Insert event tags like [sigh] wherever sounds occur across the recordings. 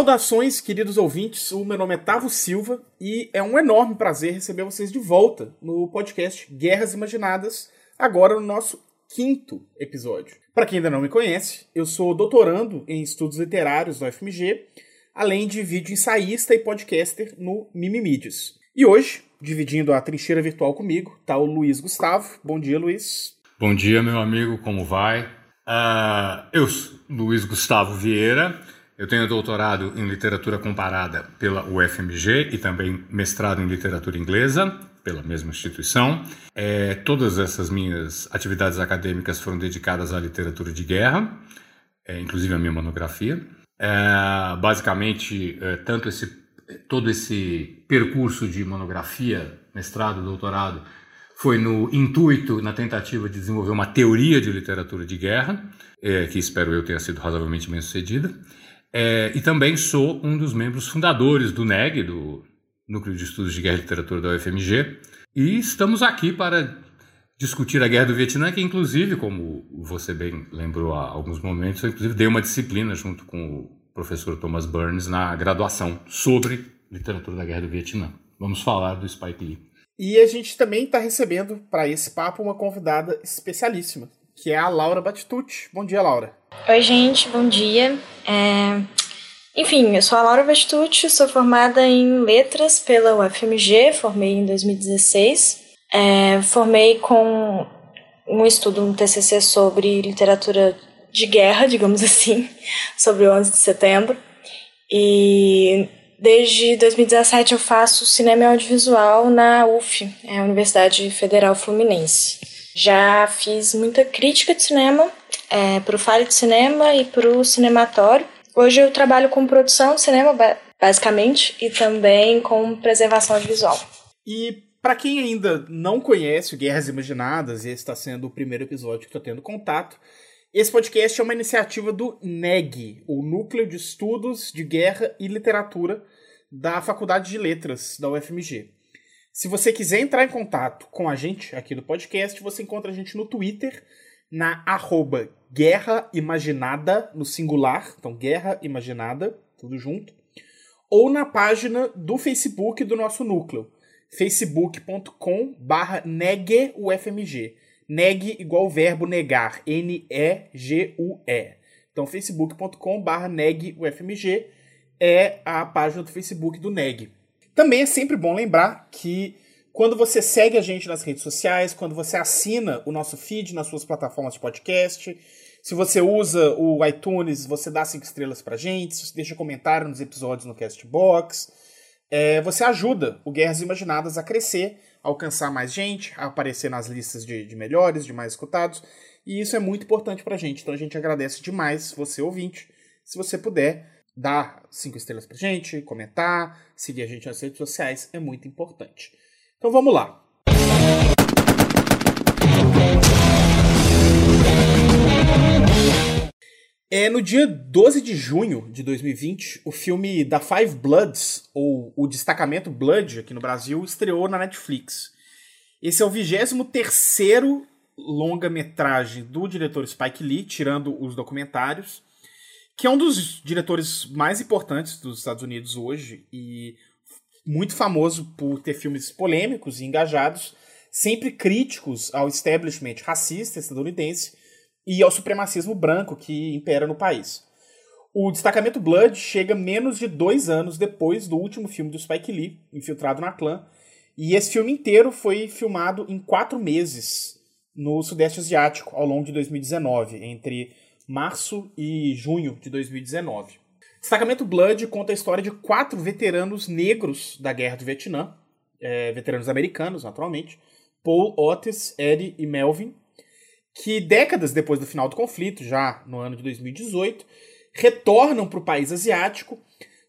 Saudações, queridos ouvintes. O meu nome é Tavo Silva e é um enorme prazer receber vocês de volta no podcast Guerras Imaginadas, agora no nosso quinto episódio. Para quem ainda não me conhece, eu sou doutorando em estudos literários da UFMG, além de vídeo ensaísta e podcaster no Mimimídios. E hoje, dividindo a trincheira virtual comigo, está o Luiz Gustavo. Bom dia, Luiz. Bom dia, meu amigo, como vai? Uh, eu Luiz Gustavo Vieira eu tenho doutorado em literatura comparada pela UFMG e também mestrado em literatura inglesa pela mesma instituição. É, todas essas minhas atividades acadêmicas foram dedicadas à literatura de guerra, é, inclusive a minha monografia. É, basicamente, é, tanto esse, todo esse percurso de monografia, mestrado, doutorado, foi no intuito, na tentativa de desenvolver uma teoria de literatura de guerra, é, que espero eu tenha sido razoavelmente bem sucedida. É, e também sou um dos membros fundadores do NEG, do Núcleo de Estudos de Guerra e Literatura da UFMG. E estamos aqui para discutir a Guerra do Vietnã, que inclusive, como você bem lembrou há alguns momentos, eu inclusive dei uma disciplina junto com o professor Thomas Burns na graduação sobre literatura da Guerra do Vietnã. Vamos falar do Spike Lee. E a gente também está recebendo para esse papo uma convidada especialíssima, que é a Laura Batistucci. Bom dia, Laura. Oi, gente, bom dia. É... Enfim, eu sou a Laura Batistucci, sou formada em Letras pela UFMG, formei em 2016. É... Formei com um estudo, um TCC sobre literatura de guerra, digamos [laughs] assim, sobre o 11 de setembro. E desde 2017 eu faço cinema e audiovisual na UF, é a Universidade Federal Fluminense. Já fiz muita crítica de cinema é, para o Fale de Cinema e para o Cinematório. Hoje eu trabalho com produção de cinema, basicamente, e também com preservação visual. E para quem ainda não conhece Guerras Imaginadas, esse está sendo o primeiro episódio que estou tendo contato, esse podcast é uma iniciativa do NEG, o Núcleo de Estudos de Guerra e Literatura da Faculdade de Letras da UFMG. Se você quiser entrar em contato com a gente aqui do podcast, você encontra a gente no Twitter, na arroba Guerra Imaginada, no singular, então Guerra Imaginada, tudo junto, ou na página do Facebook do nosso núcleo, facebook.com barra negeufmg. Neg igual verbo negar, N-E-G-U-E. Então, facebook.com barra negufmg é a página do Facebook do Neg. Também é sempre bom lembrar que quando você segue a gente nas redes sociais, quando você assina o nosso feed nas suas plataformas de podcast, se você usa o iTunes, você dá cinco estrelas pra gente, você deixa comentário nos episódios no Castbox, é, você ajuda o Guerras Imaginadas a crescer, a alcançar mais gente, a aparecer nas listas de, de melhores, de mais escutados, e isso é muito importante pra gente. Então a gente agradece demais você, ouvinte, se você puder dar cinco estrelas pra gente, comentar, seguir a gente nas redes sociais, é muito importante. Então vamos lá. É no dia 12 de junho de 2020, o filme The Five Bloods, ou o Destacamento Blood aqui no Brasil, estreou na Netflix. Esse é o 23 longa-metragem do diretor Spike Lee, tirando os documentários que é um dos diretores mais importantes dos Estados Unidos hoje e muito famoso por ter filmes polêmicos e engajados, sempre críticos ao establishment racista estadunidense e ao supremacismo branco que impera no país. O destacamento Blood chega menos de dois anos depois do último filme do Spike Lee, Infiltrado na Clã, e esse filme inteiro foi filmado em quatro meses no Sudeste Asiático ao longo de 2019, entre março e junho de 2019. Destacamento Blood conta a história de quatro veteranos negros da Guerra do Vietnã, é, veteranos americanos, naturalmente, Paul, Otis, Eddie e Melvin, que décadas depois do final do conflito, já no ano de 2018, retornam para o país asiático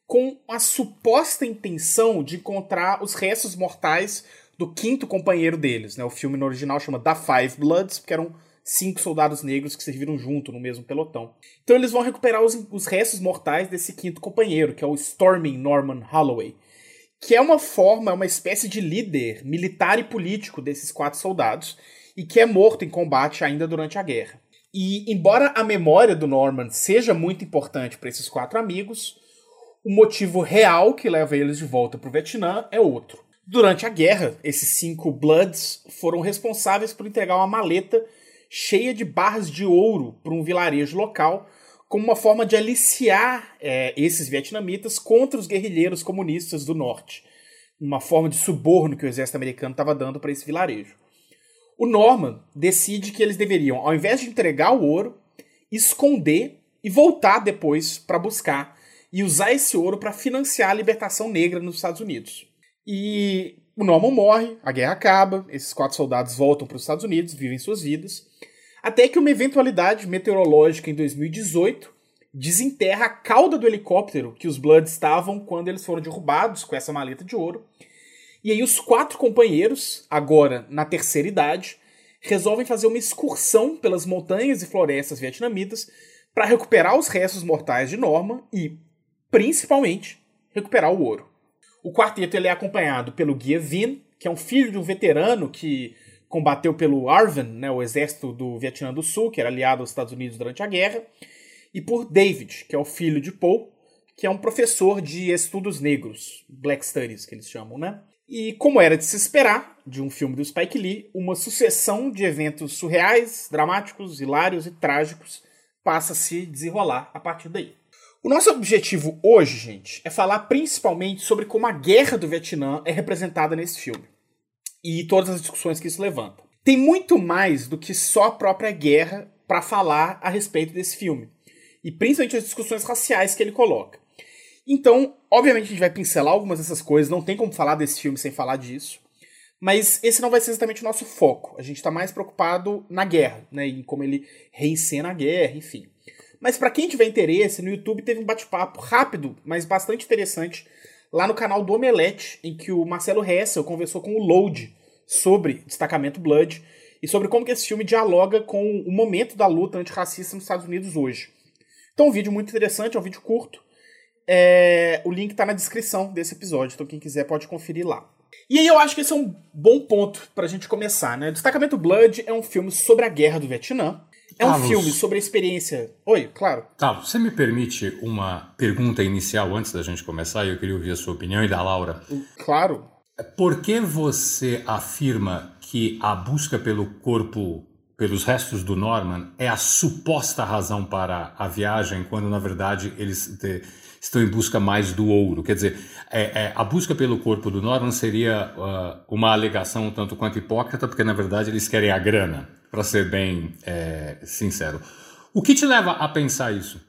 com a suposta intenção de encontrar os restos mortais do quinto companheiro deles. Né? O filme no original chama The Five Bloods, porque eram cinco soldados negros que serviram junto no mesmo pelotão. Então eles vão recuperar os, os restos mortais desse quinto companheiro, que é o Storming Norman Holloway, que é uma forma, é uma espécie de líder militar e político desses quatro soldados, e que é morto em combate ainda durante a guerra. E embora a memória do Norman seja muito importante para esses quatro amigos, O motivo real que leva eles de volta para o Vietnã é outro. Durante a guerra, esses cinco Bloods foram responsáveis por entregar uma maleta cheia de barras de ouro para um vilarejo local, como uma forma de aliciar é, esses vietnamitas contra os guerrilheiros comunistas do norte, uma forma de suborno que o exército americano estava dando para esse vilarejo. O Norman decide que eles deveriam, ao invés de entregar o ouro, esconder e voltar depois para buscar e usar esse ouro para financiar a libertação negra nos Estados Unidos. E o Norman morre, a guerra acaba, esses quatro soldados voltam para os Estados Unidos, vivem suas vidas, até que uma eventualidade meteorológica em 2018 desenterra a cauda do helicóptero que os Bloods estavam quando eles foram derrubados com essa maleta de ouro. E aí os quatro companheiros, agora na terceira idade, resolvem fazer uma excursão pelas montanhas e florestas vietnamitas para recuperar os restos mortais de Norman e, principalmente, recuperar o ouro. O quarteto ele é acompanhado pelo Guia Vin, que é um filho de um veterano que combateu pelo ARVN, né, o exército do Vietnã do Sul, que era aliado aos Estados Unidos durante a guerra, e por David, que é o filho de Paul, que é um professor de estudos negros, Black Studies, que eles chamam, né? E como era de se esperar de um filme do Spike Lee, uma sucessão de eventos surreais, dramáticos, hilários e trágicos passa a se desenrolar a partir daí. O nosso objetivo hoje, gente, é falar principalmente sobre como a guerra do Vietnã é representada nesse filme e todas as discussões que isso levanta. Tem muito mais do que só a própria guerra para falar a respeito desse filme, e principalmente as discussões raciais que ele coloca. Então, obviamente, a gente vai pincelar algumas dessas coisas, não tem como falar desse filme sem falar disso. Mas esse não vai ser exatamente o nosso foco. A gente está mais preocupado na guerra, né? Em como ele reencena a guerra, enfim. Mas para quem tiver interesse, no YouTube teve um bate-papo rápido, mas bastante interessante, lá no canal do Omelete, em que o Marcelo Hessel conversou com o Load sobre Destacamento Blood e sobre como que esse filme dialoga com o momento da luta antirracista nos Estados Unidos hoje. Então, um vídeo muito interessante, é um vídeo curto. É... O link está na descrição desse episódio, então quem quiser pode conferir lá. E aí eu acho que esse é um bom ponto para a gente começar, né? Destacamento Blood é um filme sobre a guerra do Vietnã, é um filme sobre a experiência. Oi, claro. Tá, você me permite uma pergunta inicial antes da gente começar? Eu queria ouvir a sua opinião e da Laura. Claro. Por que você afirma que a busca pelo corpo, pelos restos do Norman, é a suposta razão para a viagem, quando na verdade eles de, estão em busca mais do ouro? Quer dizer, é, é, a busca pelo corpo do Norman seria uh, uma alegação tanto quanto hipócrita, porque na verdade eles querem a grana para ser bem é, sincero. O que te leva a pensar isso?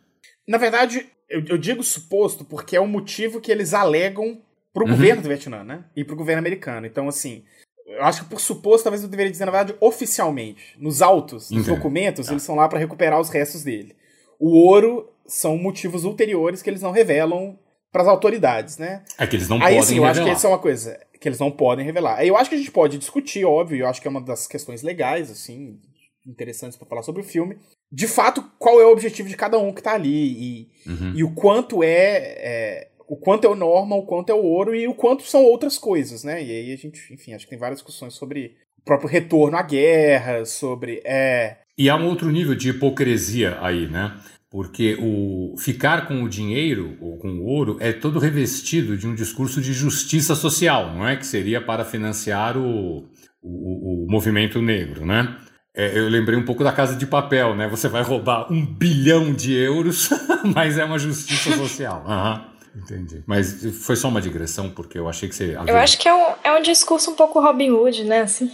Na verdade, eu, eu digo suposto porque é o motivo que eles alegam pro uhum. governo do Vietnã, né? E pro governo americano. Então, assim, eu acho que por suposto, talvez eu deveria dizer, na verdade, oficialmente. Nos autos, nos documentos, tá. eles são lá para recuperar os restos dele. O ouro são motivos ulteriores que eles não revelam para as autoridades, né? É que eles não Aí, podem assim, eu acho que isso é uma coisa que eles não podem revelar. Eu acho que a gente pode discutir, óbvio, eu acho que é uma das questões legais, assim, interessantes para falar sobre o filme. De fato, qual é o objetivo de cada um que tá ali e, uhum. e o quanto é, é, o quanto é o norma, o quanto é o ouro e o quanto são outras coisas, né? E aí a gente, enfim, acho que tem várias discussões sobre o próprio retorno à guerra, sobre é... E há um outro nível de hipocrisia aí, né? Porque o ficar com o dinheiro ou com o ouro é todo revestido de um discurso de justiça social, não é? Que seria para financiar o, o, o movimento negro, né? É, eu lembrei um pouco da Casa de Papel, né? Você vai roubar um bilhão de euros, [laughs] mas é uma justiça [laughs] social. Uhum. Entendi. Mas foi só uma digressão, porque eu achei que você. Eu acho que é um, é um discurso um pouco Robin Hood, né? Assim.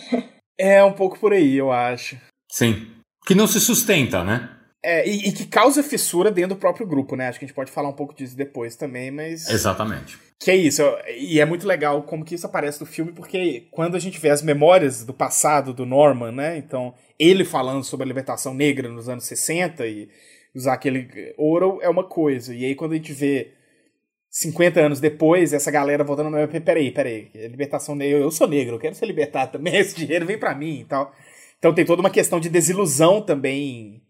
É um pouco por aí, eu acho. Sim. Que não se sustenta, né? É, e, e, que causa fissura dentro do próprio grupo, né? Acho que a gente pode falar um pouco disso depois também, mas. Exatamente. Que é isso. E é muito legal como que isso aparece no filme, porque quando a gente vê as memórias do passado do Norman, né? Então, ele falando sobre a libertação negra nos anos 60 e usar aquele ouro é uma coisa. E aí, quando a gente vê 50 anos depois, essa galera voltando, peraí, peraí, libertação negra, eu sou negro, eu quero ser libertado também, [laughs] esse dinheiro vem para mim e tal. Então tem toda uma questão de desilusão também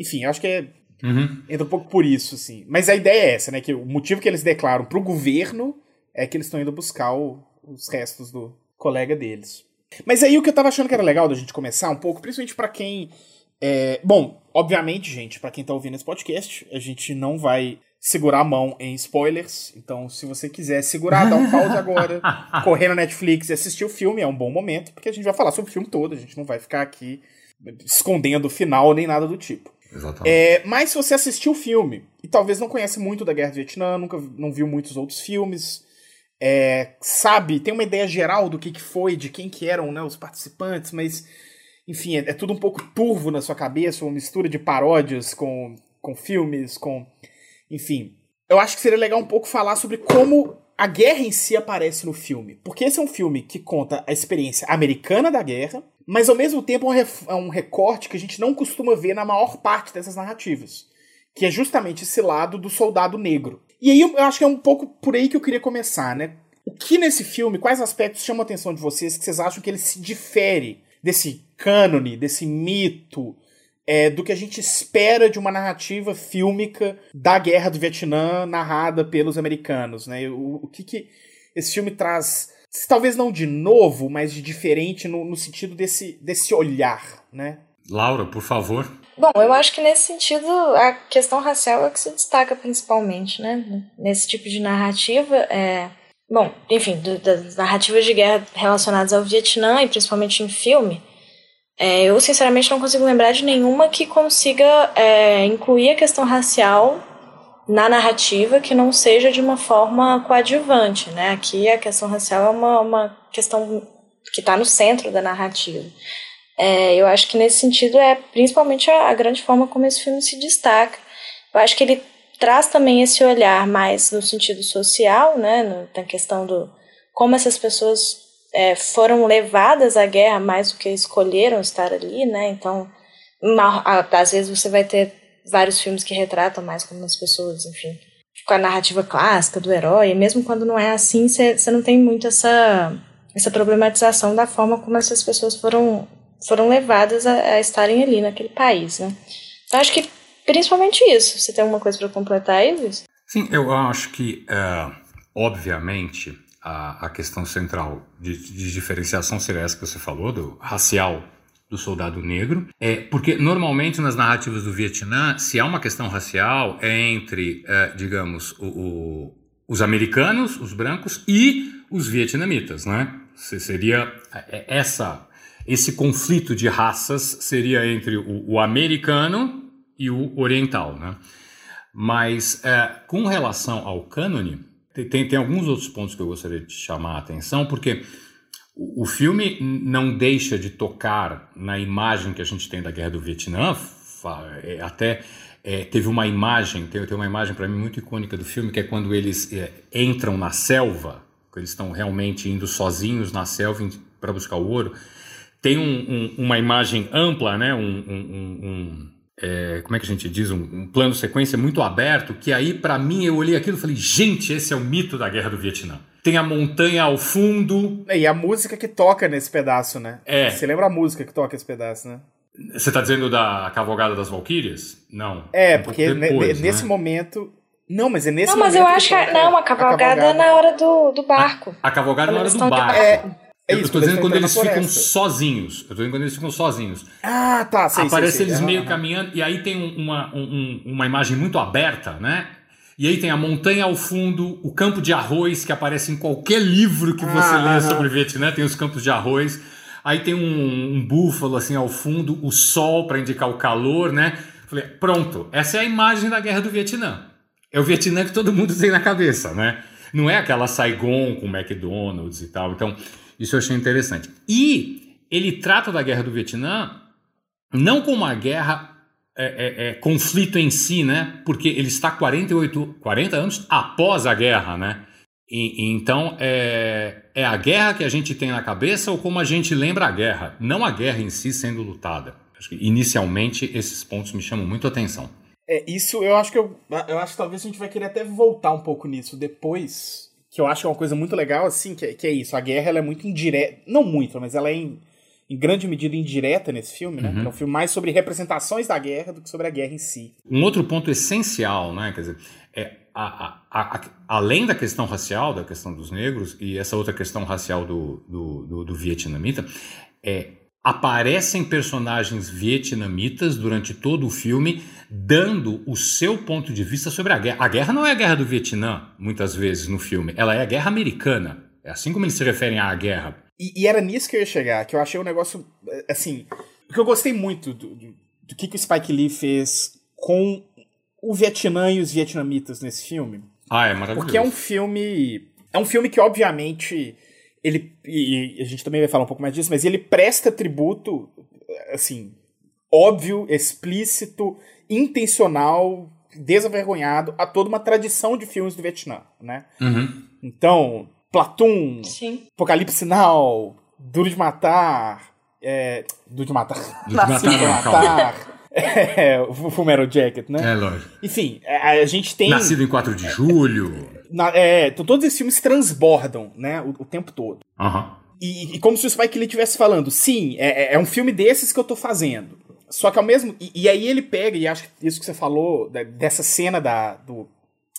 enfim, acho que é, uhum. entra um pouco por isso, assim. Mas a ideia é essa, né? Que o motivo que eles declaram pro governo é que eles estão indo buscar o, os restos do colega deles. Mas aí o que eu tava achando que era legal da gente começar um pouco, principalmente para quem. É, bom, obviamente, gente, para quem tá ouvindo esse podcast, a gente não vai segurar a mão em spoilers. Então, se você quiser segurar, dá um pause agora, [laughs] correr na Netflix e assistir o filme, é um bom momento, porque a gente vai falar sobre o filme todo, a gente não vai ficar aqui escondendo o final nem nada do tipo. Exatamente. É, mas se você assistiu o filme e talvez não conhece muito da Guerra do Vietnã, nunca não viu muitos outros filmes, é, sabe, tem uma ideia geral do que, que foi, de quem que eram né, os participantes, mas enfim, é, é tudo um pouco turvo na sua cabeça, uma mistura de paródias com, com filmes, com enfim, eu acho que seria legal um pouco falar sobre como a guerra em si aparece no filme. Porque esse é um filme que conta a experiência americana da guerra, mas ao mesmo tempo é um recorte que a gente não costuma ver na maior parte dessas narrativas. Que é justamente esse lado do soldado negro. E aí eu acho que é um pouco por aí que eu queria começar, né? O que nesse filme, quais aspectos chamam a atenção de vocês que vocês acham que ele se difere desse cânone, desse mito, é, do que a gente espera de uma narrativa fílmica da guerra do Vietnã narrada pelos americanos, né? O, o que, que esse filme traz, talvez não de novo, mas de diferente no, no sentido desse, desse olhar, né? Laura, por favor. Bom, eu acho que nesse sentido a questão racial é que se destaca principalmente, né? Nesse tipo de narrativa, é... bom, enfim, do, das narrativas de guerra relacionadas ao Vietnã e principalmente em filme, é, eu, sinceramente, não consigo lembrar de nenhuma que consiga é, incluir a questão racial na narrativa que não seja de uma forma coadjuvante, né? Aqui a questão racial é uma, uma questão que está no centro da narrativa. É, eu acho que nesse sentido é principalmente a, a, grande forma como esse filme se destaca. Eu acho que ele traz também esse olhar mais no sentido social, né? No, na questão do como essas pessoas é, foram levadas à guerra mais do que escolheram estar ali, né? Então, às vezes você vai ter vários filmes que retratam mais como as pessoas, enfim, com a narrativa clássica do herói, mesmo quando não é assim, você não tem muito essa, essa problematização da forma como essas pessoas foram, foram levadas a, a estarem ali naquele país, né? Então, acho que principalmente isso. Você tem alguma coisa para completar aí, Luiz? Sim, eu acho que, uh, obviamente, a, a questão central de, de, diferenciação seria essa que você falou, do racial do soldado negro, é porque normalmente nas narrativas do Vietnã, se há uma questão racial, é entre, é, digamos, o, o, os americanos, os brancos, e os vietnamitas, né? Seria é, essa, esse conflito de raças seria entre o, o americano e o oriental, né? Mas é, com relação ao cânone, tem, tem alguns outros pontos que eu gostaria de chamar a atenção, porque o, filme não deixa de tocar na imagem que a gente tem da Guerra do Vietnã, é, até é, teve uma imagem, tem, tem uma imagem para mim muito icônica do filme, que é quando eles é, entram na selva, eles estão realmente indo sozinhos na selva para buscar o ouro. Tem um, um, uma imagem ampla, né? um, um é, como é que a gente diz, um, um plano sequência muito aberto, que aí para mim eu olhei aquilo e falei, gente, esse é o mito da Guerra do Vietnã. Tem a montanha ao fundo. E a música que toca nesse pedaço, né? É. Você lembra a música que toca esse pedaço, né? Você tá dizendo da Cavalgada das Valquírias? Não. É, porque depois, nesse né? momento. Não, mas é nesse não, momento. Não, mas eu acho que. Não, a cavalgada, a cavalgada é na hora do, do barco. A, a cavalgada é na hora do barco. É, é isso, eu tô dizendo quando eles ficam sozinhos. Eu tô dizendo quando eles ficam sozinhos. Ah, tá. Sei, Aparece sei, sei. eles meio caminhando, e aí tem uma, um, uma imagem muito aberta, né? E aí tem a montanha ao fundo, o campo de arroz que aparece em qualquer livro que você ah, lê sobre Vietnã, tem os campos de arroz. Aí tem um, um búfalo assim ao fundo, o sol para indicar o calor, né? Falei, pronto, essa é a imagem da guerra do Vietnã. É o Vietnã que todo mundo [laughs] tem na cabeça, né? Não é aquela Saigon com McDonald's e tal. Então, isso eu achei interessante. E ele trata da guerra do Vietnã não como uma guerra é, é, é, conflito em si, né? Porque ele está 48, 40 anos após a guerra, né? E, então é, é a guerra que a gente tem na cabeça ou como a gente lembra a guerra, não a guerra em si sendo lutada. Acho que inicialmente esses pontos me chamam muito a atenção. É, isso eu acho que eu, eu acho que talvez a gente vai querer até voltar um pouco nisso depois, que eu acho que é uma coisa muito legal, assim, que é, que é isso. A guerra ela é muito indireta. Não muito, mas ela é em, em grande medida indireta nesse filme, né? Uhum. É um filme mais sobre representações da guerra do que sobre a guerra em si. Um outro ponto essencial, né? Quer dizer, é a, a, a, além da questão racial, da questão dos negros, e essa outra questão racial do, do, do, do vietnamita, é aparecem personagens vietnamitas durante todo o filme, dando o seu ponto de vista sobre a guerra. A guerra não é a guerra do Vietnã, muitas vezes no filme, ela é a guerra americana. É assim como eles se referem à guerra. E, e era nisso que eu ia chegar, que eu achei um negócio, assim, que eu gostei muito do, do, do que, que o Spike Lee fez com o Vietnã e os vietnamitas nesse filme. Ah, é maravilhoso. Porque é um filme. É um filme que, obviamente, ele. E a gente também vai falar um pouco mais disso, mas ele presta tributo, assim, óbvio, explícito, intencional, desavergonhado a toda uma tradição de filmes do Vietnã, né? Uhum. Então, Platoon, Sim. Apocalipse Now, Duro de Matar, é, Duro de Matar, Duro de Nascido Matar, não, Matar, é, o Fullmetal Jacket, né? É lógico. Enfim, a, a gente tem... Nascido em 4 de julho. Na- é, todos esses filmes transbordam, né, o, o tempo todo. Aham. E, e como se o Spike Lee estivesse falando, sim, é, é- é um filme desses que eu tô fazendo. Só que ao mesmo. E, e aí ele pega, e acho que isso que você falou, da- dessa cena da, do,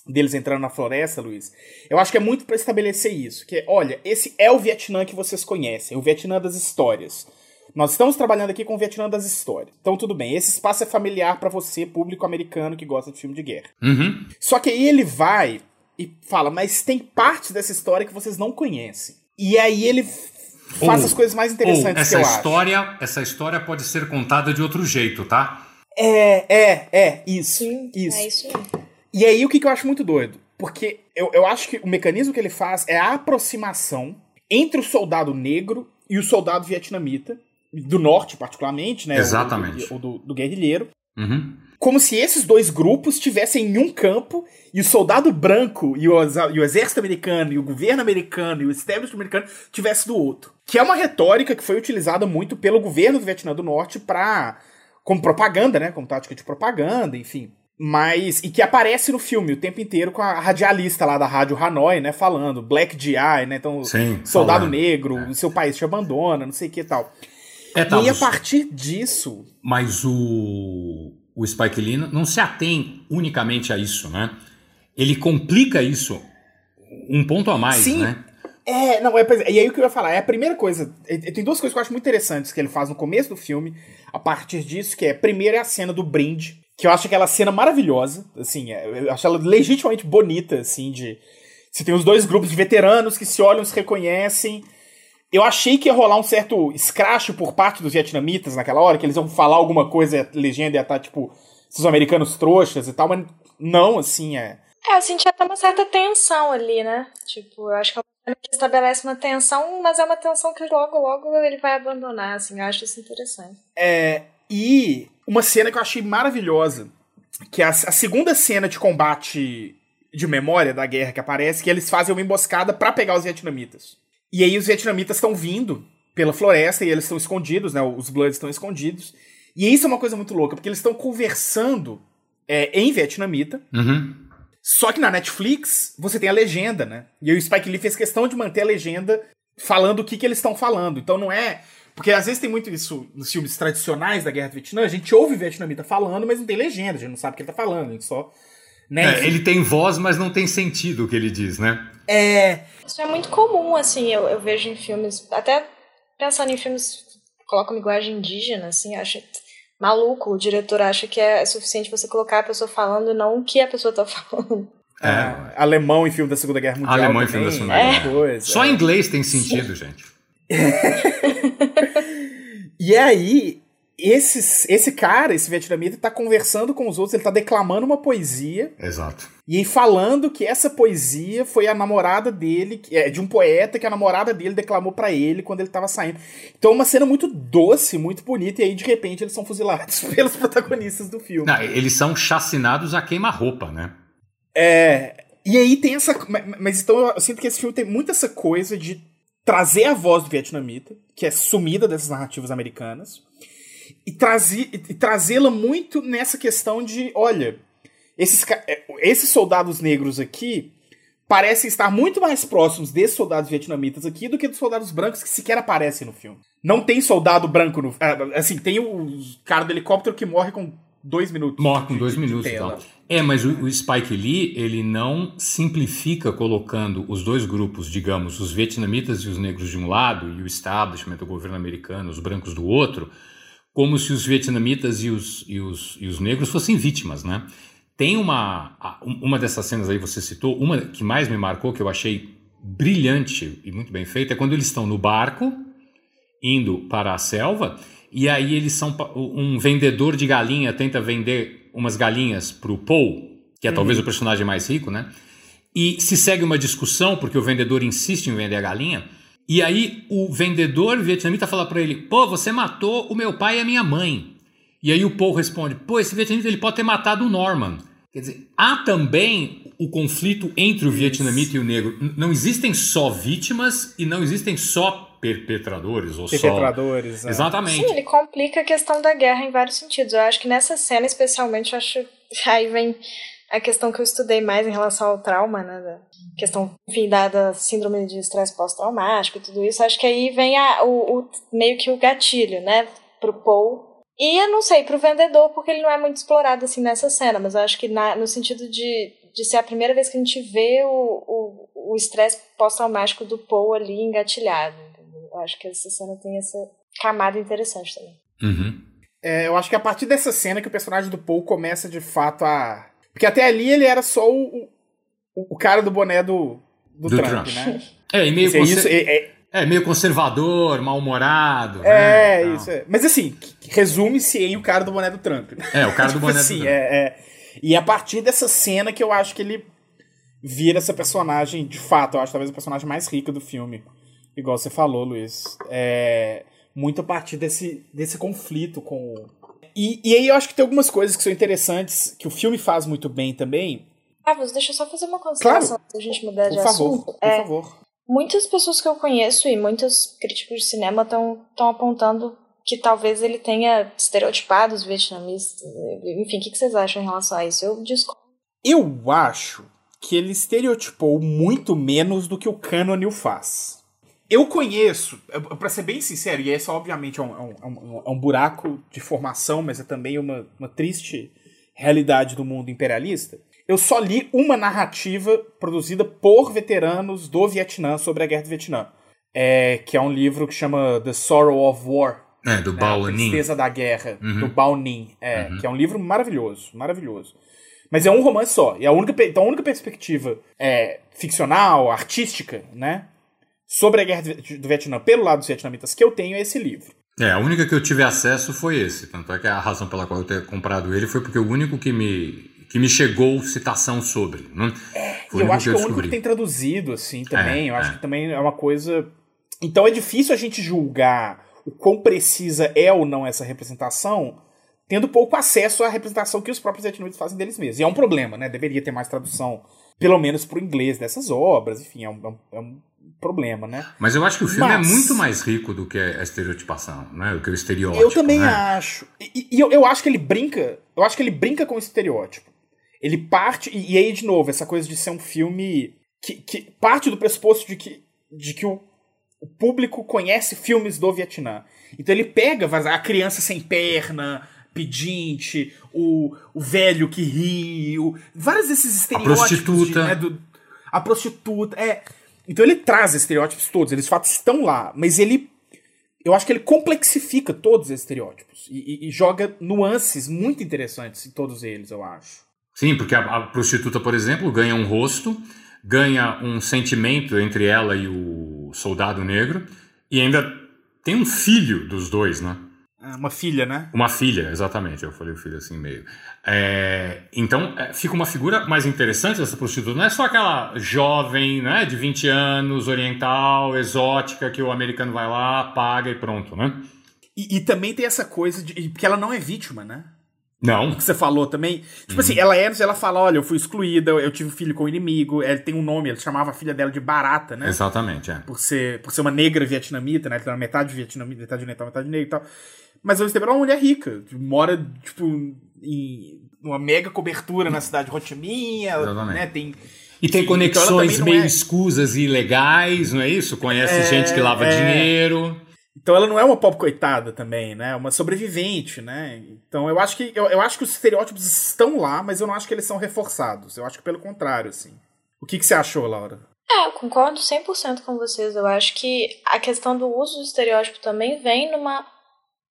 deles entrando na floresta, Luiz, eu acho que é muito pra estabelecer isso. Que, é, olha, esse é o Vietnã que vocês conhecem, o Vietnã das histórias. Nós estamos trabalhando aqui com o Vietnã das histórias. Então, tudo bem, esse espaço é familiar pra você, público americano que gosta de filme de guerra. Uhum. Só que aí ele vai e fala, mas tem partes dessa história que vocês não conhecem. E aí ele faz Ou- as coisas mais Ou interessantes essa que eu acho. história, essa história pode ser contada de outro jeito, tá? É, é, é, isso. Sim, isso. é isso aí. E aí o que, que eu acho muito doido? Porque eu, eu acho que o mecanismo que ele faz é a aproximação entre o soldado negro e o soldado vietnamita, do norte particularmente, né? Exatamente. O, do, do guerrilheiro. Uhum. Como se esses dois grupos estivessem em um campo e o soldado branco e o, e o exército americano e o governo americano e o establishment americano tivesse do outro. Que é uma retórica que foi utilizada muito pelo governo do Vietnã do Norte para como propaganda, né, como tática de propaganda, enfim. Mas e que aparece no filme o tempo inteiro com a radialista lá da rádio Hanoi, né, falando Black GI, né, então Sim, soldado falando, negro, é. seu país te abandona, não sei o que e tal. É, e tá, aí a partir disso, Mas o, o Spike Lee não se atém unicamente a isso, né? Ele complica isso um ponto a mais, Sim. né? É, não, é, é, e aí o que eu ia falar, é a primeira coisa, e- e tem duas coisas que eu acho muito interessantes que ele faz no começo do filme, a partir disso, que é, primeiro é a cena do brinde, que eu acho aquela cena maravilhosa, assim, é, eu acho ela legitimamente bonita, assim, de... Você tem os dois grupos de veteranos que se olham, se reconhecem. Eu achei que ia rolar um certo escracho por parte dos vietnamitas naquela hora, que eles iam falar alguma coisa, a legenda ia estar, tipo, esses americanos trouxas e tal, mas não, assim, é... É, eu senti até uma certa tensão ali, né? Tipo, eu acho que é que estabelece uma tensão, mas é uma tensão que logo, logo ele vai abandonar, assim. Eu acho isso interessante. É, e uma cena que eu achei maravilhosa, que é a, a segunda cena de combate de memória da guerra que aparece, que eles fazem uma emboscada pra pegar os vietnamitas. E aí os vietnamitas estão vindo pela floresta e eles estão escondidos, né? Os Bloods estão escondidos. E isso é uma coisa muito louca, porque eles estão conversando é, em vietnamita, Uhum. só que na Netflix você tem a legenda, né? E o Spike Lee fez questão de manter a legenda falando o que, que eles estão falando. Então não é. Porque às vezes tem muito isso nos filmes tradicionais da Guerra do Vietnã, a gente ouve o vietnamita falando, mas não tem legenda, a gente não sabe o que ele tá falando, a gente só. Né? É, ele tem voz, mas não tem sentido o que ele diz, né? é. Isso é muito comum, assim, eu, eu vejo em filmes, até pensando em filmes que colocam linguagem indígena, assim, eu acho maluco. O diretor acha que é suficiente você colocar a pessoa falando e não o que a pessoa tá [laughs] falando. É. ah, alemão em filme da Segunda Guerra Mundial. Alemão em também, filme da Segunda é Guerra. uma coisa, Só é. em inglês tem sentido, gente. [laughs] E aí, esses, esse cara, esse vietnamita, tá conversando com os outros, ele tá declamando uma poesia. Exato. E aí falando que essa poesia foi a namorada dele, é de um poeta que a namorada dele declamou pra ele quando ele tava saindo. Então é uma cena muito doce, muito bonita, e aí de repente eles são fuzilados [laughs] pelos protagonistas do filme. Não, eles são chacinados a queima-roupa, né? É, e aí tem essa. ma- Mas então eu sinto que esse filme tem muito essa coisa de trazer a voz do vietnamita, que é sumida dessas narrativas americanas, e, e trazê-la muito nessa questão de: olha, esses, é, esses soldados negros aqui parecem estar muito mais próximos desses soldados vietnamitas aqui do que dos soldados brancos que sequer aparecem no filme. Não tem soldado branco no. ah, Assim, tem o cara do helicóptero que morre com dois minutos. Morre com dois de, minutos de tela. É, mas o, o, Spike Lee, ele não simplifica colocando os dois grupos, digamos, os vietnamitas e os negros de um lado e o establishment, o governo americano, os brancos do outro, como se os vietnamitas e os, e os, e os negros fossem vítimas, né? Tem uma, uma dessas cenas aí você citou, uma que mais me marcou, que eu achei brilhante e muito bem feita, é quando eles estão no barco, indo para a selva, e aí eles são um vendedor de galinha tenta vender umas galinhas para o Paul, que é uhum. talvez o personagem mais rico, né? E se segue uma discussão porque o vendedor insiste em vender a galinha. E aí o vendedor vietnamita fala para ele: "Pô, você matou o meu pai e a minha mãe". E aí o Paul responde: "Pô, esse vietnamita ele pode ter matado o Norman". Quer dizer, há também o conflito entre o vietnamita e o negro. Não existem só vítimas e não existem só perpetradores ou perpetradores, só... É. Exatamente. Sim, ele complica a questão da guerra em vários sentidos. Eu acho que nessa cena, especialmente, acho aí vem a questão que eu estudei mais em relação ao trauma, né? Da questão, enfim, da, da síndrome de estresse pós-traumático e tudo isso. Acho que aí vem a, o, o, meio que o gatilho, né? Pro Paul. E eu não sei, pro vendedor, porque ele não é muito explorado assim nessa cena, mas eu acho que na, no sentido de, de ser a primeira vez que a gente vê o estresse o, o pós-traumático do Paul ali engatilhado. Eu acho que essa cena tem essa camada interessante também. Uhum. É, eu acho que é a partir dessa cena que o personagem do Paul começa de fato a. Porque até ali ele era só o, o, o cara do boné do, do, do Trump, Trump, né? [laughs] É, e meio, conser... isso, é, é... é, meio conservador, mal-humorado. É, né, isso. É. Mas assim, resume-se em o cara do boné do Trump. É, o cara do tipo [laughs] boné assim, do Trump. É, é, E a partir dessa cena que eu acho que ele vira essa personagem, de fato, eu acho talvez a personagem mais rica do filme igual você falou, Luiz, é muito a partir desse, desse conflito com. E, e aí eu acho que tem algumas coisas que são interessantes, que o filme faz muito bem também. Ah, mas deixa eu só fazer uma consideração claro. a gente mudar de por favor, assunto. Por é, favor. Muitas pessoas que eu conheço e muitos críticos de cinema estão apontando que talvez ele tenha estereotipado os vietnamistas. Enfim, o que, que vocês acham em relação a isso? Eu discordo. Eu acho que ele estereotipou muito menos do que o Canonil faz. Eu conheço, para ser bem sincero, e esse obviamente é, é um, é, um, é um, buraco de formação, mas é também uma, uma triste realidade do mundo imperialista. Eu só li uma narrativa produzida por veteranos do Vietnã sobre a Guerra do Vietnã, é, que é um livro que chama The Sorrow of War. É, do né, Bao A Tristeza da Guerra, uhum. do Bao Ninh, é, uhum. que é um livro maravilhoso, maravilhoso. Mas é um romance só, e a única, então a única perspectiva é, ficcional, artística, né, sobre a guerra do Vietnã pelo lado dos vietnamitas que eu tenho é esse livro. É, a única que eu tive acesso foi esse. Tanto é que a razão pela qual eu ter comprado ele foi porque o único que me, que me chegou citação sobre. Né? É, foi eu acho que, é o único que tem traduzido, assim, também. É, eu acho é. que também é uma coisa. Então é difícil a gente julgar o quão precisa é ou não essa representação, tendo pouco acesso à representação que os próprios vietnamitas fazem deles mesmos. E é um problema, né? Deveria ter mais tradução, pelo menos para o inglês dessas obras. Enfim, é um, é um é problema, né? Mas eu acho que o filme é Mas... é muito mais rico do que a estereotipação, né? Do que o estereótipo. Eu também né? acho. E, e eu, eu, acho que ele brinca. Eu acho que ele brinca com o estereótipo. Ele parte. E, e aí, de novo, essa coisa de ser um filme que, que parte do pressuposto de que, de que o, o público conhece filmes do Vietnã. Então ele pega a criança sem perna, pedinte, o, o velho que ri, o, vários desses estereótipos. A prostituta. De, né, do, a prostituta. É. Então ele traz estereótipos todos, eles de fato estão lá, mas ele. Eu acho que ele complexifica todos os estereótipos e, e, e joga nuances muito interessantes em todos eles, eu acho. Sim, porque a, a, prostituta, por exemplo, ganha um rosto, ganha um sentimento entre ela e o soldado negro, e ainda tem um filho dos dois, né? É, uma filha, né? Uma filha, exatamente. Eu falei o filho assim meio. É, então, é, fica uma figura mais interessante dessa prostituta. Não é só aquela jovem, né, de 20 anos, oriental, exótica, que o americano vai lá, paga e pronto, né? E, e também tem essa coisa de. Porque ela não é vítima, né? Não. Que você falou também. Tipo uhum. assim, ela é, ela fala: olha, eu fui excluída, eu tive filho com o inimigo. Ela tem um nome, ela chamava a filha dela de Barata, né? Exatamente, é. Por ser, por ser uma negra vietnamita, né? Ela era metade vietnamita, metade oriental, metade negra e tal. Mas a Estebel é uma mulher rica, mora, tipo, em uma mega cobertura na cidade de Minh, né, tem... E tem então conexões então meio é... escusas e legais, não é isso? Conhece é, gente que lava é... dinheiro. Então ela não é uma pop coitada também, né? É uma sobrevivente, né? Então eu acho que eu, eu acho que os estereótipos estão lá, mas eu não acho que eles são reforçados. Eu acho que pelo contrário, assim. O que, que você achou, Laura? É, eu concordo 100% com vocês. Eu acho que a questão do uso do estereótipo também vem numa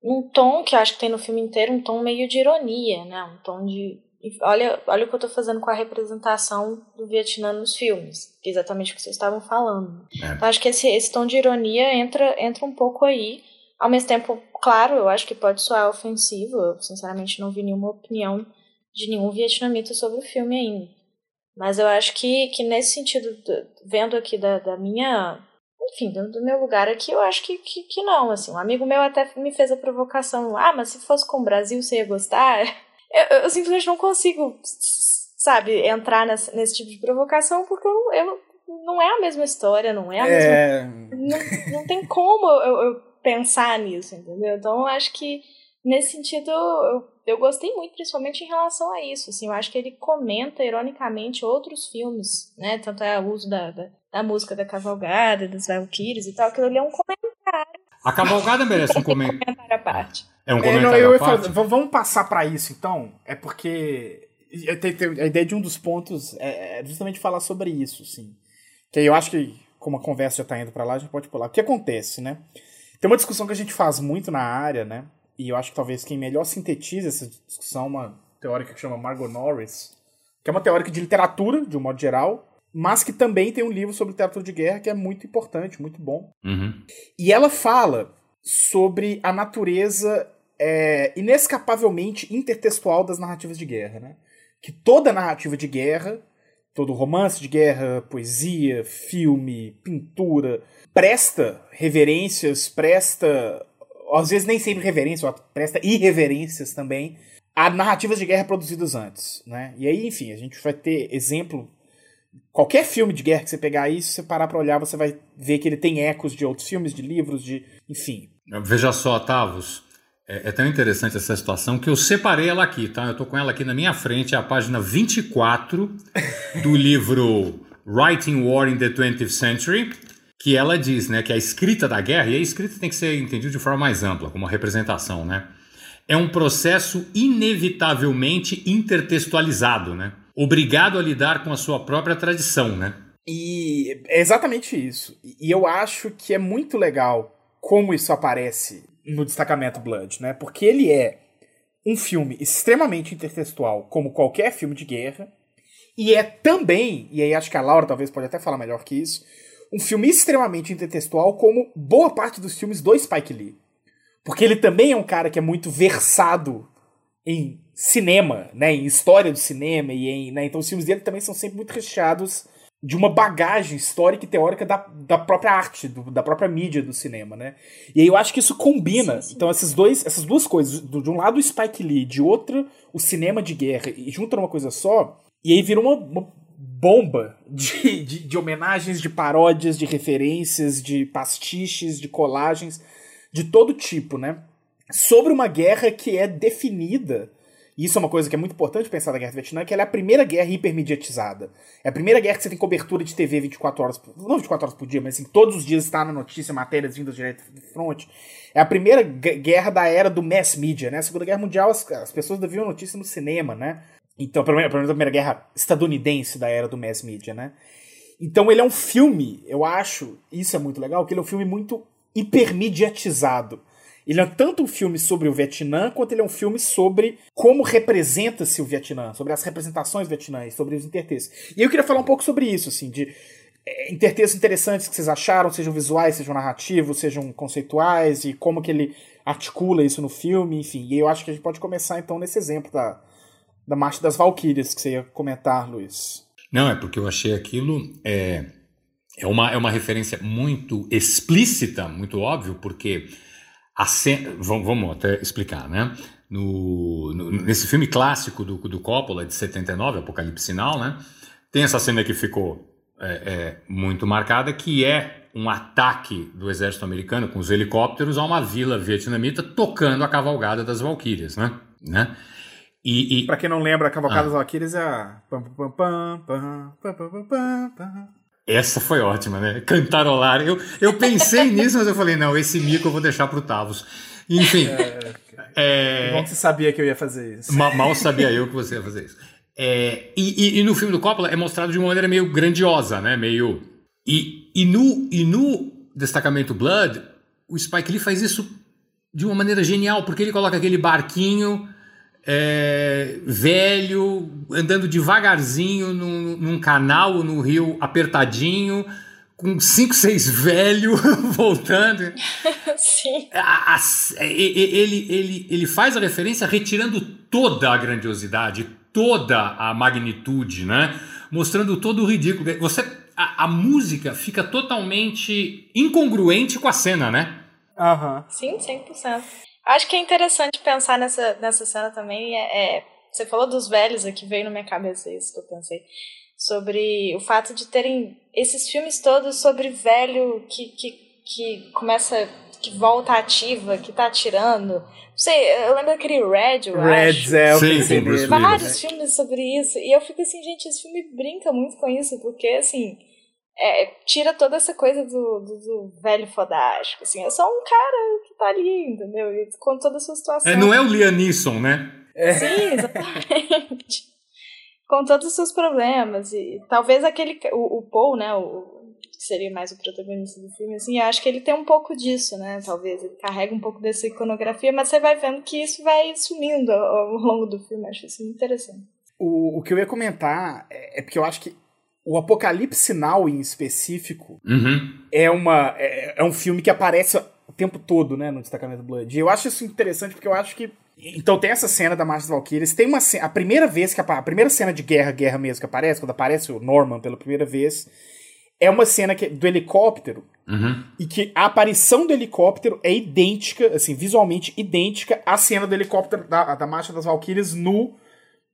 num tom que eu acho que tem no filme inteiro, um tom meio de ironia, né? Um tom de olha, olha o que eu tô fazendo com a representação do Vietnã nos filmes, que é exatamente o que vocês estavam falando. É. Então acho que esse, esse tom de ironia entra, entra um pouco aí. Ao mesmo tempo, claro, eu acho que pode soar ofensivo. Eu, sinceramente, não vi nenhuma opinião de nenhum vietnamita sobre o filme ainda. Mas eu acho que, que nesse sentido, vendo aqui da, da minha. Enfim, do, do meu lugar aqui, eu acho que, que, que, não. Assim, um amigo meu até me fez a provocação: ah, mas se fosse com o Brasil, você ia gostar? [laughs] Eu, eu simplesmente não consigo, sabe, entrar nesse, nesse tipo de provocação porque eu, eu, não é a mesma história, não é a mesma. É... Não, não tem como eu, eu pensar nisso, entendeu? Então eu acho que nesse sentido eu, eu gostei muito, principalmente em relação a isso. Assim, eu acho que ele comenta ironicamente outros filmes, né? Tanto é o uso da, da, da música da Cavalgada, dos Valkyries e tal, aquilo ali é um comentário. A Cavalgada merece um comentário. um [laughs] comentário à parte. É um comentário é, não, à parte? Falar, vamos passar para isso então. É porque a ideia de um dos pontos é, é justamente falar sobre isso, sim. Que aí eu acho que, como a conversa já tá indo para lá, a gente pode pular. O que acontece, né? Tem uma discussão que a gente faz muito na área, né? E eu acho que talvez quem melhor sintetiza essa discussão é uma teórica que chama Margot Norris, que é uma teórica de literatura, de um modo geral, mas que também tem um livro sobre literatura de guerra que é muito importante, muito bom. Uhum. E ela fala sobre a natureza é, inescapavelmente intertextual das narrativas de guerra, né? Que toda narrativa de guerra, todo romance de guerra, poesia, filme, pintura, presta reverências, presta às vezes nem sempre reverência, presta irreverências também a narrativas de guerra produzidas antes, né? E aí, enfim, a gente vai ter exemplo qualquer filme de guerra que você pegar aí, se você parar para olhar, você vai ver que ele tem ecos de outros filmes, de livros, de, enfim. Veja só, Tavos, é, é, tão interessante essa situação que eu separei ela aqui, tá? Eu tô com ela aqui na minha frente, é a página 24 do livro [laughs] Writing War in the 20th Century, que ela diz né, que a escrita da guerra, e a escrita tem que ser entendida de forma mais ampla, como uma representação, né? É um processo inevitavelmente intertextualizado, né? Obrigado a lidar com a sua própria tradição, né? E é exatamente isso. E eu acho que é muito legal como isso aparece no destacamento Blood, né? Porque ele é um filme extremamente intertextual, como qualquer filme de guerra, e é também, e aí acho que a Laura talvez pode até falar melhor que isso, um filme extremamente intertextual, como boa parte dos filmes do Spike Lee. Porque ele também é um cara que é muito versado em cinema, né, em história do cinema e em, né, então os filmes dele também são sempre muito recheados de uma bagagem histórica e teórica da, da própria arte, do, da própria mídia do cinema, né? E aí eu acho que isso combina. Sim, sim. Então esses dois, essas duas coisas, de um lado o Spike Lee, de outro o cinema de guerra, e juntam numa coisa só, e aí vira uma, uma bomba de, de, de, homenagens, de paródias, de referências, de pastiches, de colagens, de todo tipo, né? Sobre uma guerra que é definida. E isso é uma coisa que é muito importante pensar da Guerra do Vietnã, que ela é a primeira guerra hipermediatizada. É a primeira guerra que você tem cobertura de TV 24 horas, por, não 24 horas por dia, mas assim, todos os dias está na notícia, matérias vindas direto do front. É a primeira guerra da era do mass media, né? A Segunda Guerra Mundial, as, as pessoas deviam notícia no cinema, né? Então, pelo menos, pelo menos a Primeira Guerra estadunidense da era do mass media, né? Então ele é um filme, eu acho, isso é muito legal, que ele é um filme muito hipermediatizado. Ele é tanto um filme sobre o Vietnã, quanto ele é um filme sobre como representa-se o Vietnã, sobre as representações vietnãs, sobre os intertextos. E eu queria falar um pouco sobre isso, assim, de é, intertextos interessantes que vocês acharam, sejam visuais, sejam narrativos, sejam conceituais, e como que ele articula isso no filme, enfim. E eu acho que a gente pode começar então nesse exemplo da, da Marcha das Valquírias que você ia comentar, Luiz. Não, é porque eu achei aquilo é, é, uma, é uma referência muito explícita, muito óbvio, porque a cena, vamos, vamos até explicar, né? No, no, nesse filme clássico do, do Coppola, de 79, Apocalipse Sinal, né? Tem essa cena que ficou é, é, muito marcada, que é um ataque do exército americano com os helicópteros a uma vila vietnamita tocando a cavalgada das Valquírias, né? né? E, e... Pra quem não lembra, a Cavalcada ah. Valkyries é a. Essa foi ótima, né? Cantarolar. Eu, eu pensei [laughs] nisso, mas eu falei, não, esse mico eu vou deixar pro Tavos. Enfim. É, é... Bom que você sabia que eu ia fazer isso. Mal, mal sabia eu que você ia fazer isso. É, e, e, e, no filme do Coppola é mostrado de uma maneira meio grandiosa, né? Meio. E, e, no, e no destacamento Blood, o Spike Lee faz isso de uma maneira genial, porque ele coloca aquele barquinho é, velho, andando devagarzinho num, num canal no rio apertadinho, com cinco, seis velho [laughs] voltando. [laughs] Sim. A, a, ele, ele, ele faz a referência retirando toda a grandiosidade, toda a magnitude, né? Mostrando todo o ridículo. Você, a, a música fica totalmente incongruente com a cena, né? Uhum. Sim, 100%. Acho que é interessante pensar nessa, nessa cena também. É, é, você falou dos velhos aqui, veio na minha cabeça isso que eu pensei. Sobre o fato de terem esses filmes todos sobre velho que, que, que começa que volta ativa, que tá atirando. Não sei, eu lembro daquele Red, eu Reds, é, o sim, sim, Bruce vários filmes sobre isso. E eu fico assim, gente, esse filme brinca muito com isso, porque assim, é, tira toda essa coisa do, do, do, velho fodástico, assim, é só um cara que tá ali, entendeu? E com toda a sua situação. É, não é o Liam Neeson, né? É. Sim, exatamente. [laughs] com todos os seus problemas. E talvez aquele. O, o Paul, né? O, que seria mais o protagonista do filme, assim, eu acho que ele tem um pouco disso, né? Talvez ele carrega um pouco dessa iconografia, mas você vai vendo que isso vai sumindo ao, ao longo do filme, acho isso interessante. O, o que eu ia comentar é, é porque eu acho que o Apocalipse Now, em específico, uhum. é, uma, é, é, um filme que aparece o tempo todo, né, no Destacamento Blood. E eu acho isso interessante porque eu acho que. Então tem essa cena da Marcha das Valkyrias. Tem uma A primeira vez que. A, a primeira cena de guerra, guerra mesmo que aparece, quando aparece o Norman pela primeira vez é uma cena que, do helicóptero uhum. e que a aparição do helicóptero é idêntica, assim, visualmente idêntica à cena do helicóptero da, da Marcha das Valquírias no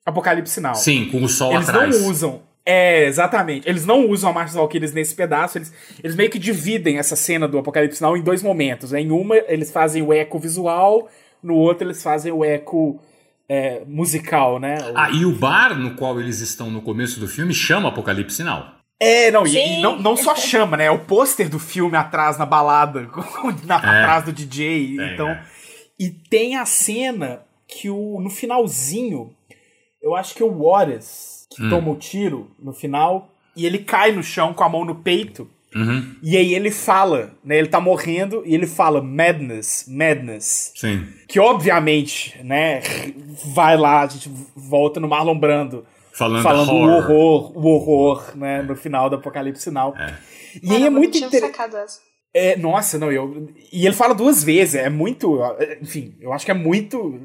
Apocalipse Now. Sim, com o sol eles atrás. Eles não usam. É, exatamente. Eles não usam a Marcha das Valquírias nesse pedaço, eles, eles meio que dividem essa cena do Apocalipse Now em dois momentos. Né? Em uma, eles fazem o eco visual, no outro, eles fazem o eco é, musical, né? Ah, e o bar no qual eles estão no começo do filme chama Apocalipse Now. É, não, e, e, não, não só chama, né? É o pôster do filme atrás na balada, [laughs] na, é. atrás do DJ. Tem, então, é. E tem a cena que o, no finalzinho, eu acho que é o Wallace, que hum. toma o tiro no final, e ele cai no chão com a mão no peito. Uhum. E aí ele fala, né? Ele tá morrendo e ele fala madness, madness. Sim. Que obviamente, né? Vai lá, a gente volta no Marlon Brando Falando, falando o horror, o horror, né, no final do Apocalipse Sinal. É. E aí é muito interessante. É, nossa, não, eu. E ele fala duas vezes, é muito. Enfim, eu acho que é muito.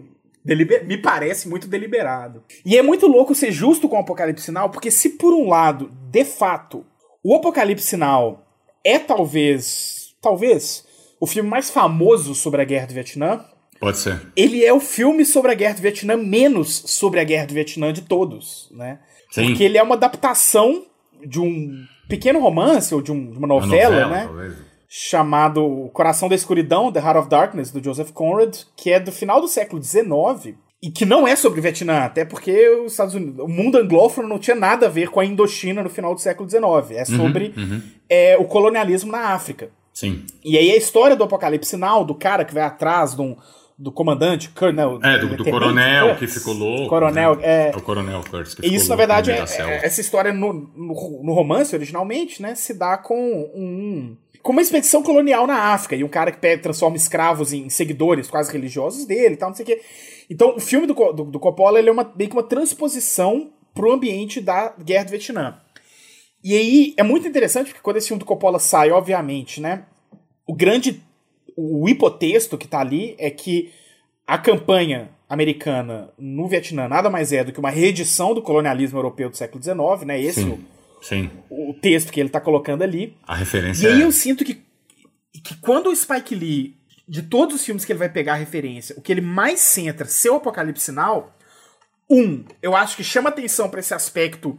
Deliber, me parece muito deliberado. E é muito louco ser justo com o Apocalipse Sinal, porque se por um lado, de fato, o Apocalipse Sinal é talvez. Talvez o filme mais famoso sobre a guerra do Vietnã, Pode ser. Ele é o filme sobre a Guerra do Vietnã menos sobre a Guerra do Vietnã de todos, né? Sim. Porque ele é uma adaptação de um pequeno romance ou de, um, de uma, novela, uma novela, né? Talvez. Chamado Coração da Escuridão, The Heart of Darkness, do Joseph Conrad, que é do final do século XIX e que não é sobre o Vietnã, até porque os Estados Unidos, o mundo anglófono não tinha nada a ver com a Indochina no final do século XIX. É uhum, sobre uhum, uhum. É, o colonialismo na África. Sim. E aí a história do Apocalipse Sinal, do cara que vai atrás de um, do comandante, Colonel. É, do, do coronel que ficou louco. Coronel, né? é. O coronel Kurtz que Isso, na verdade, é, é, essa história no, no, no, romance, originalmente, né, se dá com um. Com uma expedição colonial na África, e um cara que pega, transforma escravos em seguidores quase religiosos dele e tal, não sei o quê. Então, o filme do, do, do Coppola ele é uma, meio que uma transposição pro ambiente da Guerra do Vietnã. E aí, é muito interessante, porque quando esse filme do Coppola sai, obviamente, né, o grande o hipotexto que está ali é que a campanha americana no Vietnã nada mais é do que uma reedição do colonialismo europeu do século XIX, né? Esse sim, sim. o texto que ele está colocando ali. A referência. E aí é... eu sinto que, que quando o Spike Lee, de todos os filmes que ele vai pegar a referência, o que ele mais centra, seu Apocalipse Sinal, um, eu acho que chama atenção para esse aspecto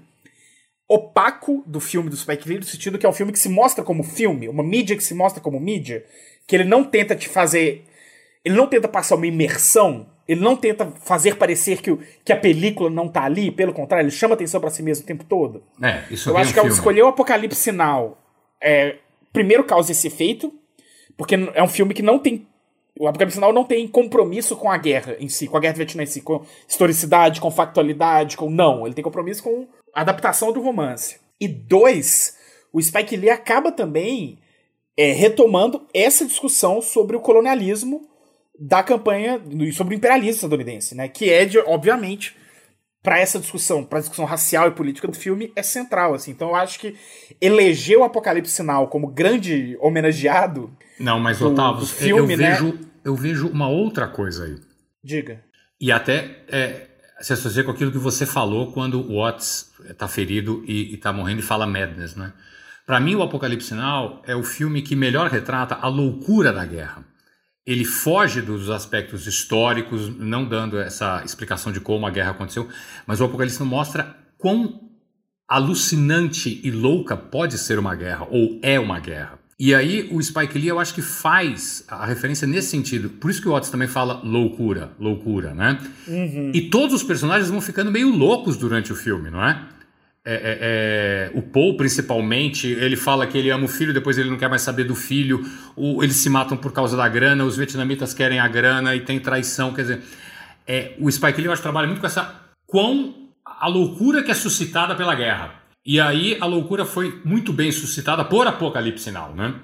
opaco do filme do Spike Lee, no sentido que é um filme que se mostra como filme, uma mídia que se mostra como mídia, que ele não tenta te fazer. Ele não tenta passar uma imersão, Ele não tenta fazer parecer que, o, que a película não tá ali, pelo contrário, ele chama atenção para si mesmo o tempo todo. É, isso Eu acho um que ao filme. escolher o Apocalipse Sinal, é, primeiro causa esse efeito, porque é um filme que não tem. O Apocalipse Sinal não tem compromisso com a guerra em si, com a guerra do Vietnã em si, com historicidade, com factualidade, com. Não, ele tem compromisso com a adaptação do romance. E dois, o Spike Lee acaba também é, retomando essa discussão sobre o colonialismo da campanha, sobre o imperialismo estadunidense, né? Que é, de, obviamente, para essa discussão, para a discussão racial e política do filme, é central, assim. Então eu acho que eleger o Apocalipse Sinal como grande homenageado. Não, mas do- Otávio, do filme, eu, né? vejo, eu vejo uma outra coisa aí. Diga. E até é, se associa com aquilo que você falou quando o Watts está ferido e está morrendo e fala Madness, né? Para mim, o Apocalipse Sinal é o filme que melhor retrata a loucura da guerra. Ele foge dos aspectos históricos, não dando essa explicação de como a guerra aconteceu, mas o Apocalipse Sinal mostra quão alucinante e louca pode ser uma guerra, ou é uma guerra. E aí o Spike Lee eu acho que faz a referência nesse sentido. Por isso que o Watts também fala loucura, loucura, né? E todos os personagens vão ficando meio loucos durante o filme, não é? É, é, é, o Paul, principalmente, ele fala que ele ama o filho, depois ele não quer mais saber do filho, o- eles se matam por causa da grana, os vietnamitas querem a grana e tem traição, quer dizer, é, o Spike Lee eu acho que trabalha muito com essa quão a loucura que é suscitada pela guerra. E aí a loucura foi muito bem suscitada por Apocalipse Sinal, né?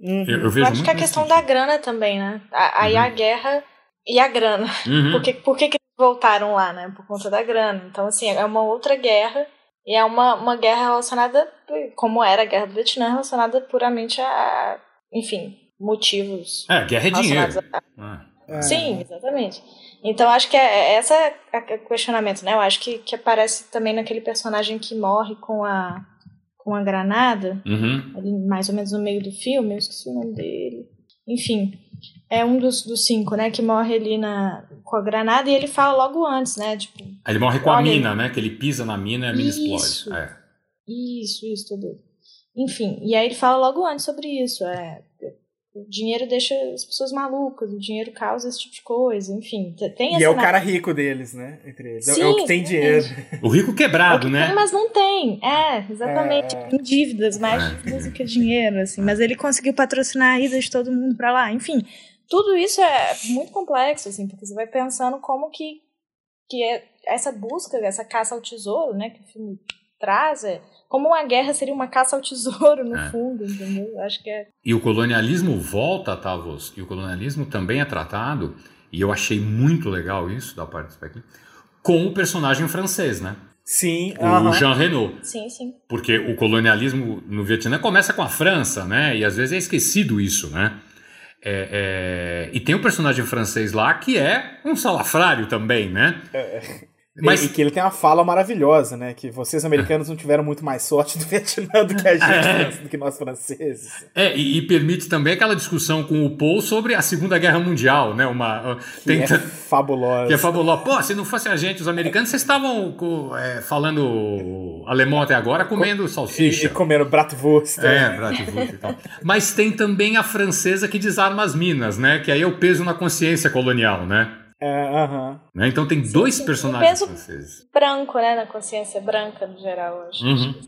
Eu, eu Eu vejo acho muito que a questão sentido. da grana também, né? A- Aí a guerra e a grana. Uhum. [laughs] Por que, por que, que eles voltaram lá, né? Por conta da grana. Então, assim, é uma outra guerra. E é uma, uma guerra relacionada, como era a guerra do Vietnã, relacionada puramente a, enfim, motivos É, guerra é dinheiro. a, Ah. Sim, exatamente. Então acho que é, é essa é o questionamento, né? Eu acho que, que aparece também naquele personagem que morre com a com a granada, Uhum. ali mais ou menos no meio do filme, eu esqueci o nome dele. Enfim, é um dos, dos cinco, né, que morre ali na com a granada e ele fala logo antes, né, tipo, Aí ele morre com a mina, né? Que ele pisa na mina e a mina Isso. explode. É. Isso, isso, tudo. Enfim, e aí ele fala logo antes sobre isso. É, o dinheiro deixa as pessoas malucas, o dinheiro causa esse tipo de coisa, enfim. Tem E é o na- cara rico deles, né? Entre eles. É- é Sim, o que tem dinheiro. O rico É o quebrado, que né? tem, mas não tem. É, exatamente. É. Tem dívidas, mais É. dívidas do que dinheiro, assim. Mas ele conseguiu patrocinar a ida de todo mundo pra lá. Enfim, tudo isso é muito complexo, assim, porque você vai pensando como que, que é essa busca, essa caça ao tesouro, né, que o filme traz, é como uma guerra seria uma caça ao tesouro, no É. fundo, entendeu? Eu Acho que é. E o colonialismo volta, Tavos, e o colonialismo também é tratado, e eu achei muito legal isso da parte do Spike com o personagem francês, né? Sim, O aham. Jean Reno. Sim, sim. Porque o colonialismo no Vietnã começa com a França, né? E às vezes é esquecido isso, né? É, é, E tem um personagem francês lá que é um salafrário também, né? Mas... E, que ele tem uma fala maravilhosa, né? Que vocês americanos não tiveram muito mais sorte do Vietnã do que a gente, [laughs] do que nós franceses. É, e, e permite também aquela discussão com o Paul sobre a Segunda Guerra Mundial, né? Uma, Que tem, é fabulosa. que é fabuloso. Pô, se não fosse a gente, os americanos, vocês estavam é, falando alemão até agora, comendo E, salsicha. e comendo Bratwurst. É, Bratwurst e tal. Mas tem também a francesa que desarma as minas, né? Que aí é o peso na consciência colonial, né? É, aham. Né? Então tem dois sim. personagens O peso- franceses. Branco, né? Na consciência branca, no geral, acho. Uhum.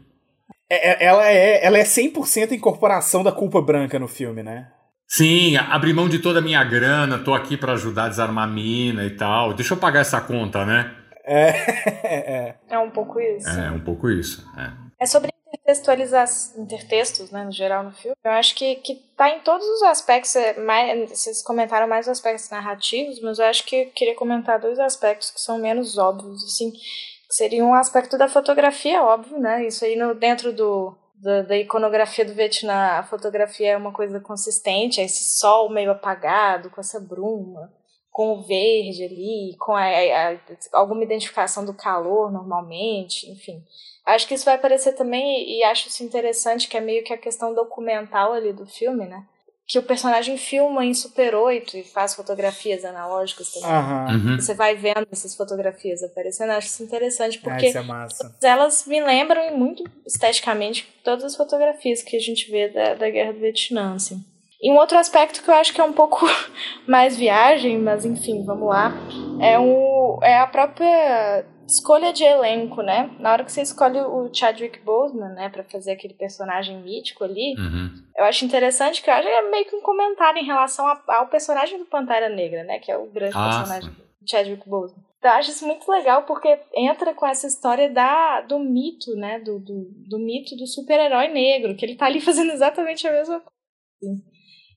É, é- ela, é, ela é 100% incorporação da culpa branca no filme, né? Sim, abri mão de toda a minha grana, tô aqui pra ajudar a desarmar a mina e tal. Deixa eu pagar essa conta, né? É, [laughs] é, É um pouco isso. É, um pouco isso. É. É sobre intertextualizar intertextos, né, no geral no filme. Eu acho que, que tá em todos os aspectos, é, mais, vocês comentaram mais os aspectos narrativos, mas eu acho que eu queria comentar dois aspectos que são menos óbvios, assim, que seria um aspecto da fotografia, óbvio, né, isso aí no, dentro do, da, da iconografia do Vietnã, a fotografia é uma coisa consistente, é esse sol meio apagado, com essa bruma, com o verde ali, com a, a- a- alguma identificação do calor normalmente, enfim. Acho que isso vai aparecer também e, acho isso interessante, que é meio que a questão documental ali do filme, né? Que o personagem filma em Super 8 e faz fotografias analógicas também. Uhum. Você vai vendo essas fotografias aparecendo, acho isso interessante, Ah, porque isso é massa. elas me lembram muito esteticamente todas as fotografias que a gente vê da, da Guerra do Vietnã, assim. E um outro aspecto que eu acho que é um pouco [laughs] mais viagem, mas enfim, vamos lá, é, um, é a própria escolha de elenco, né? Na hora que você escolhe o Chadwick Boseman, né, para fazer aquele personagem mítico ali, Uhum. eu acho interessante que eu acho que é meio que um comentário em relação a- ao personagem do Pantera Negra, né, que é o grande Ah, personagem do Chadwick Boseman. Então, eu acho isso muito legal porque entra com essa história da, do mito, né, do, do, do mito do super-herói negro, que ele tá ali [laughs] fazendo exatamente a mesma coisa.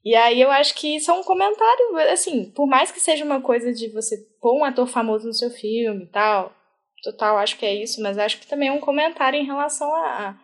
E aí eu acho que isso é um comentário, assim, por mais que seja uma coisa de você pôr um ator famoso no seu filme e tal, total, acho que é isso, mas acho que também é um comentário em relação a,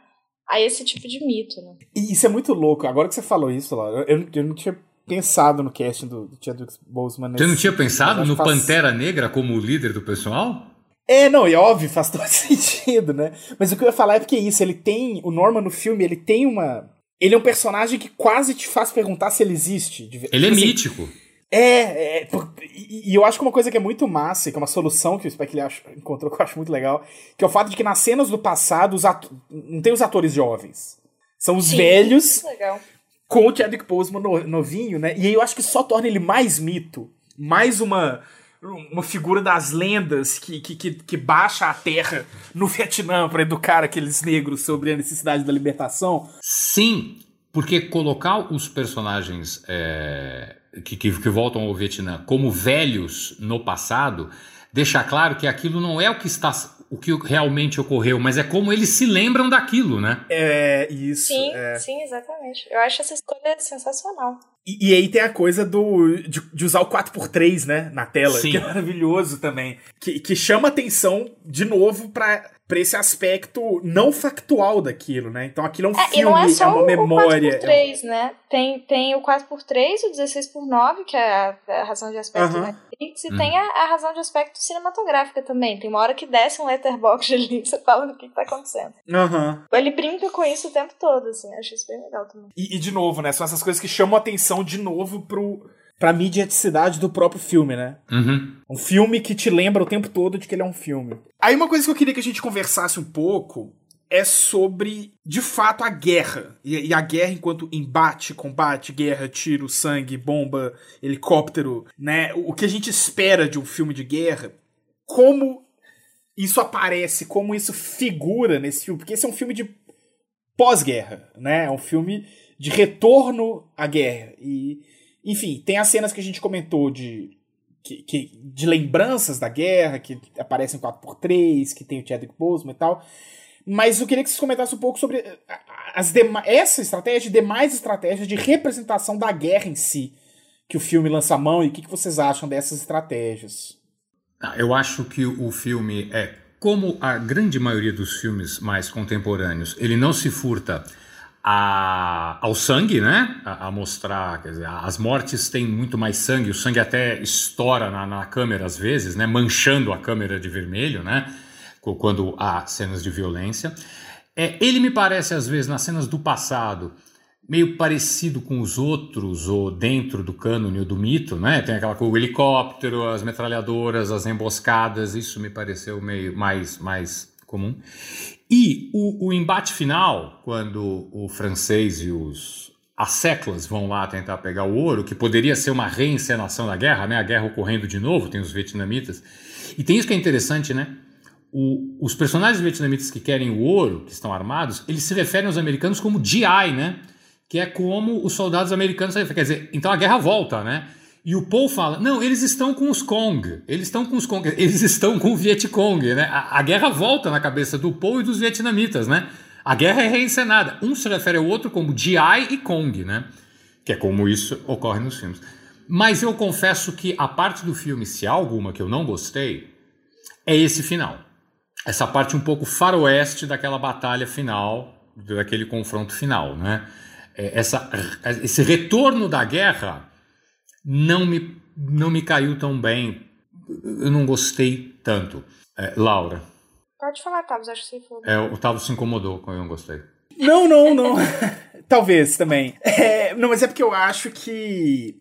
a esse tipo de mito, né? E isso é muito louco. Agora que você falou isso, Laura, eu, eu não tinha pensado no casting do, do Chadwick Boseman. Você não tinha pensado no faz- Pantera Negra como o líder do pessoal? É, não, e óbvio, faz [laughs] todo sentido, né? Mas o que eu ia falar é porque é isso, ele tem. O Norman no filme, ele tem uma. Ele é um personagem que quase te faz perguntar se ele existe. Ele é Tipo assim, mítico. É, é, por- e, e eu acho que uma coisa que é muito massa, e que é uma solução que o Spike Lee ach- encontrou [laughs] que eu acho muito legal, que é o fato de que nas cenas do passado os atu- não tem os atores jovens. São os Sim. velhos Muito legal. com o Chadwick Boseman no- novinho, né? E aí eu acho que só torna ele mais mito, mais uma uma figura das lendas que, que, que, que baixa a terra no Vietnã para educar aqueles negros sobre a necessidade da libertação. Sim, porque colocar os personagens é, que, que, que voltam ao Vietnã como velhos no passado deixa claro que aquilo não é o que está o que realmente ocorreu, mas é como eles se lembram daquilo, né? É isso. Sim, é. sim, exatamente. Eu acho essa escolha sensacional. E, e aí tem a coisa do de, de usar o 4x3, né, na tela, Sim. que é maravilhoso também. [laughs] Que, que chama atenção, de novo, pra, pra esse aspecto não factual daquilo, né? Então aquilo é um É, filme, e não é só uma o, memória. o 4x3, né? Tem, tem o 4x3, o 16x9, que é a, a razão de aspecto da Netflix, e Uhum. tem a, a razão de aspecto cinematográfica também. Tem uma hora que desce um letterbox [laughs] ali e você fala do que, que tá acontecendo. Aham. Ele brinca com isso o tempo todo, assim. Acho isso bem legal também. E, e, de novo, né? São essas coisas que chamam a atenção de novo pro, pra mediaticidade do próprio filme, né? Uhum. Um filme que te lembra o tempo todo de que ele é um filme. Aí uma coisa que eu queria que a gente conversasse um pouco é sobre, de fato, a guerra. E, e a guerra enquanto embate, combate, guerra, tiro, sangue, bomba, helicóptero, né? O, o que a gente espera de um filme de guerra. Como isso aparece, como isso figura nesse filme. Porque esse é um filme de pós-guerra, né? É um filme de retorno à guerra. E, enfim, tem as cenas que a gente comentou de que, que- de lembranças da guerra, que aparecem 4x3, que tem o Chadwick Boseman e tal. Mas eu queria que vocês comentassem um pouco sobre eh, as essa estratégia e demais estratégias de representação da guerra em si que o filme lança a mão e o que, que vocês acham dessas estratégias. Ah, Eu acho que o filme é, como a grande maioria dos filmes mais contemporâneos, ele não se furta a- ao sangue, né? A, a mostrar, dizer, as mortes têm muito mais sangue, o sangue até estoura na, na câmera às vezes, né? Manchando a câmera de vermelho, né? Quando há cenas de violência. É, ele me parece, às vezes, nas cenas do passado, meio parecido com os outros, ou dentro do cânone ou do mito, né? Tem aquela coisa, o helicóptero, as metralhadoras, as emboscadas, isso me pareceu meio mais, mais comum. E o, o embate final, quando o francês e os asseclas vão lá tentar pegar o ouro, que poderia ser uma reencenação da guerra, né? A guerra ocorrendo de novo, tem os vietnamitas. E tem isso que é interessante, né? O- os personagens vietnamitas que querem o ouro, que estão armados, eles se referem aos americanos como GI, né? Que é como os soldados americanos. Quer dizer, então a guerra volta, né? E o Paul fala: não, eles estão com os Kong, eles estão com os Kong, [laughs] eles estão com o Vietcong, né? A, a guerra volta na cabeça do Paul e dos vietnamitas, né? A guerra é reencenada. Um se refere ao outro como GI e Kong, né? Que é como isso ocorre nos filmes. Mas eu confesso que a parte do filme, se há alguma que eu não gostei, é esse final. Essa parte um pouco faroeste daquela batalha final, daquele confronto final, né? É, Essa, esse retorno da guerra não me, não me caiu tão bem. Eu não gostei tanto. É, Laura, Pode falar, Tabs, acho que você falou. é, o Otávio se incomodou quando eu não gostei. Não, não, não. [laughs] Talvez também. É, não, mas é porque eu acho que.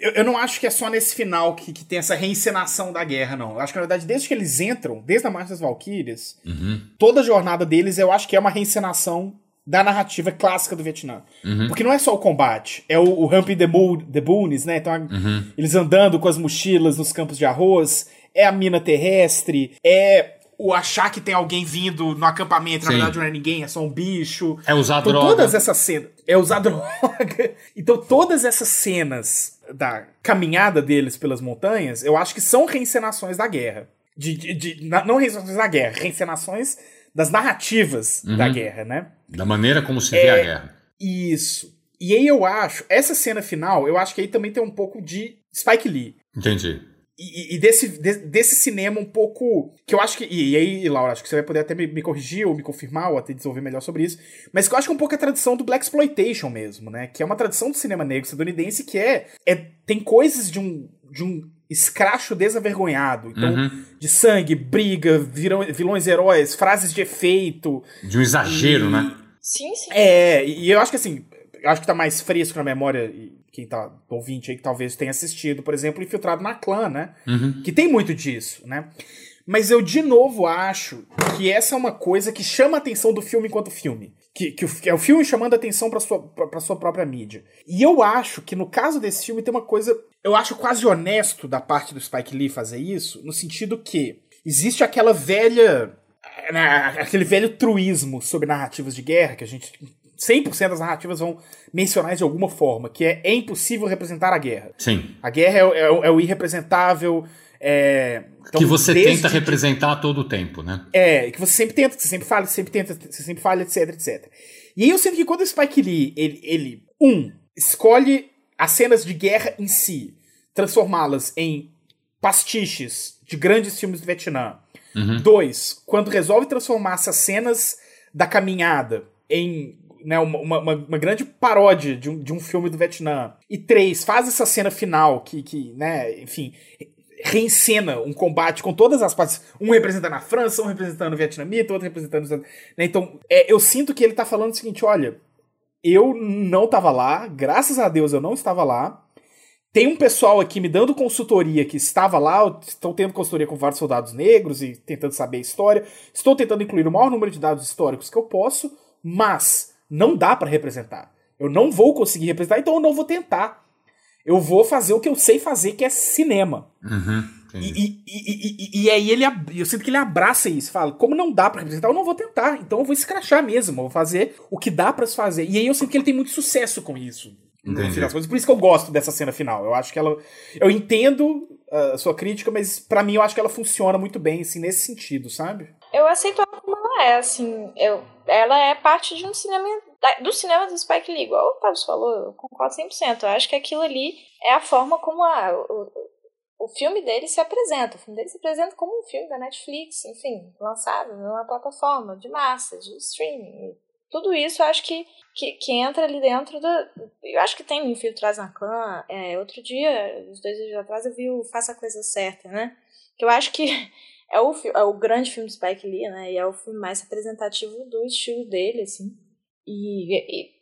Eu, eu não acho que é só nesse final que, que tem essa reencenação da guerra, não. Eu acho que, na verdade, desde que eles entram, desde a Marcha das Valquírias, Uhum, toda a jornada deles eu acho que é uma reencenação da narrativa clássica do Vietnã. uhum, Porque não é só o combate, é o, o Humping the, Moon, the Boonies, né? Então, a- uhum. eles andando com as mochilas nos campos de arroz. é a mina terrestre, é o achar que tem alguém vindo no acampamento, na verdade não é ninguém, é só um bicho. É usar então, droga. Todas essas cenas. É usar [laughs] droga. Então, todas essas cenas da caminhada deles pelas montanhas, eu acho que são reencenações da guerra. De, de, de não reencenações da guerra, reencenações das narrativas uhum. da guerra, né? Da maneira como se vê é, a guerra. Isso. E aí eu acho, essa cena final, eu acho que aí também tem um pouco de Spike Lee. Entendi. E, e desse, de, desse cinema um pouco. Que eu acho que. E, aí, Laura, acho que você vai poder até me, me, corrigir ou me confirmar ou até desenvolver melhor sobre isso. Mas que eu acho que é um pouco a tradição do Black Exploitation mesmo, né? Que é uma tradição do cinema negro estadunidense que é. é tem coisas de um, de um escracho desavergonhado. Então, uhum. de sangue, briga, virão, vilões heróis, frases de efeito. De um exagero, e, né? Sim, sim. É, e eu acho que assim. Eu acho que tá mais fresco na memória quem tá ouvinte aí que talvez tenha assistido, por exemplo, Infiltrado na Clã, né? Uhum. Que tem muito disso, né? Mas eu, de novo, acho que essa é uma coisa que chama a atenção do filme enquanto filme. Que, que, é o filme chamando a atenção pra sua, pra, pra sua própria mídia. E eu acho que no caso desse filme tem uma coisa. Eu acho quase honesto da parte do Spike Lee fazer isso, no sentido que existe aquela velha. Né, aquele velho truísmo sobre narrativas de guerra que a gente 100% das narrativas vão mencionar de alguma forma, que é, é impossível representar a guerra. Sim. A guerra é, é, é o irrepresentável. É, então, que você tenta representar todo o tempo, né? É, que você sempre tenta, você sempre fala, você sempre tenta, você sempre fala, etc, etc. E aí eu sinto que quando o Spike Lee, ele, ele um, escolhe as cenas de guerra em si, transformá-las em pastiches de grandes filmes do Vietnã. Uhum. Dois, quando resolve transformar essas cenas da caminhada em né, uma, uma, uma, grande paródia de um, de um filme do Vietnã. E três, faz essa cena final que, que né, enfim, reencena um combate com todas as partes. Um representando a França, um representando o vietnamita, outro representando. Né, então, é, eu sinto que ele tá falando o seguinte, olha, eu não tava lá, graças a Deus eu não estava lá. Tem um pessoal aqui me dando consultoria que estava lá, estou tendo consultoria com vários soldados negros e tentando saber a história. Estou tentando incluir o maior número de dados históricos que eu posso, mas não dá para representar. Eu não vou conseguir representar, então eu não vou tentar. Eu vou fazer o que eu sei fazer, que é cinema. Uhum, e, e, e, e, aí ele, eu sinto que ele abraça isso, fala, como não dá para representar, eu não vou tentar, então eu vou escrachar mesmo, eu vou fazer o que dá para se fazer. E aí eu sinto que ele tem muito sucesso com isso. Por isso que eu gosto dessa cena final. Eu acho que ela. Eu entendo a sua crítica, mas para mim eu acho que ela funciona muito bem, assim, nesse sentido, sabe? Eu aceito ela como ela é, assim. Eu, ela é parte de um cinema. Do cinema do Spike Lee, igual o Carlos falou, eu concordo 100%. Eu acho que aquilo ali é a forma como a, o, o filme dele se apresenta. O filme dele se apresenta como um filme da Netflix, enfim, lançado numa plataforma de massa, de streaming. Tudo isso eu acho que, que, que entra ali dentro do. Eu acho que tem Infiltrados na Clã. É, outro dia, uns dois dias atrás, eu vi o Faça a Coisa Certa, né? Que eu acho que [laughs] é o, é o grande filme do Spike Lee, né? E é o filme mais representativo do estilo dele, assim. E, e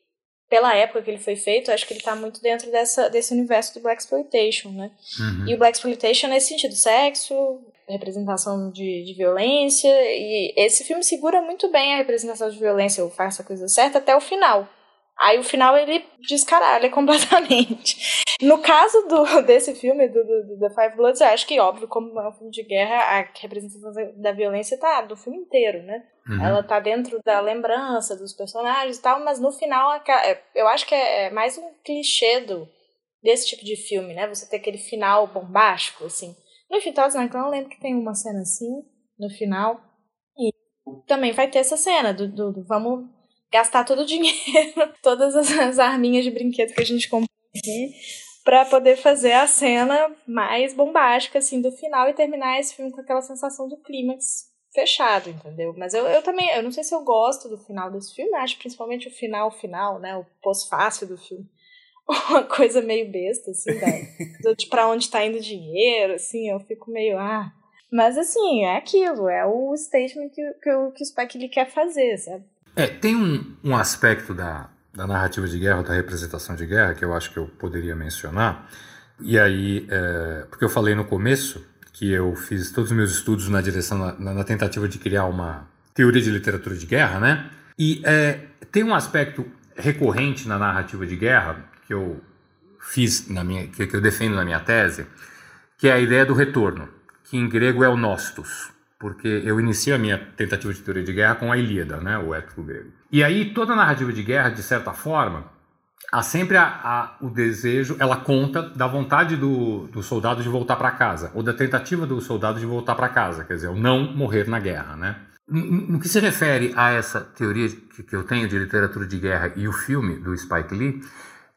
pela época que ele foi feito, acho que ele tá muito dentro dessa, desse universo do Black Exploitation, né? Uhum. E o Black Exploitation nesse sentido, sexo, representação de, de violência, e esse filme segura muito bem a representação de violência, ou faz a coisa certa, até o final. Aí o final ele descaralha completamente. No caso do, [laughs] desse filme, do, do, do, The Five Bloods, eu acho que, óbvio, como é um filme de guerra, a representação da violência tá do filme inteiro, né? Uhum. Ela tá dentro da lembrança dos personagens e tal, mas no final é, eu acho que é, é mais um clichê do, desse tipo de filme, né? Você ter aquele final bombástico, assim. No na Clã, eu lembro que tem uma cena assim, no final. E também vai ter essa cena do, do, do vamos gastar todo o dinheiro, [laughs] todas as, arminhas de brinquedo que a gente comprou aqui, pra poder fazer a cena mais bombástica, assim, do final e terminar esse filme com aquela sensação do clímax fechado, entendeu? Mas eu, eu também, eu não sei se eu gosto do final desse filme, acho principalmente o final final, né, o pós-fácil do filme. [laughs] Uma coisa meio besta, assim, da, [laughs] de pra onde tá indo o dinheiro, assim, eu fico meio, ah... Mas, assim, é aquilo, é o statement que, que, que o Spike ele quer fazer, sabe? É, tem um, um aspecto da, da narrativa de guerra, da representação de guerra, que eu acho que eu poderia mencionar. E aí, é, porque eu falei no começo que eu fiz todos os meus estudos na direção, na, na tentativa de criar uma teoria de literatura de guerra, né? E é, tem um aspecto recorrente na narrativa de guerra que eu fiz na minha, que, que eu defendo na minha tese, que é a ideia do retorno que em grego é o nostos, porque eu inicio a minha tentativa de teoria de guerra com a Ilíada, né, o épico grego. E aí toda narrativa de guerra, de certa forma, há sempre a, a, o desejo, ela conta da vontade do, do soldado de voltar para casa, ou da tentativa do soldado de voltar para casa, quer dizer, o não morrer na guerra, né? No que se refere a essa teoria que eu tenho de literatura de guerra e o filme do Spike Lee,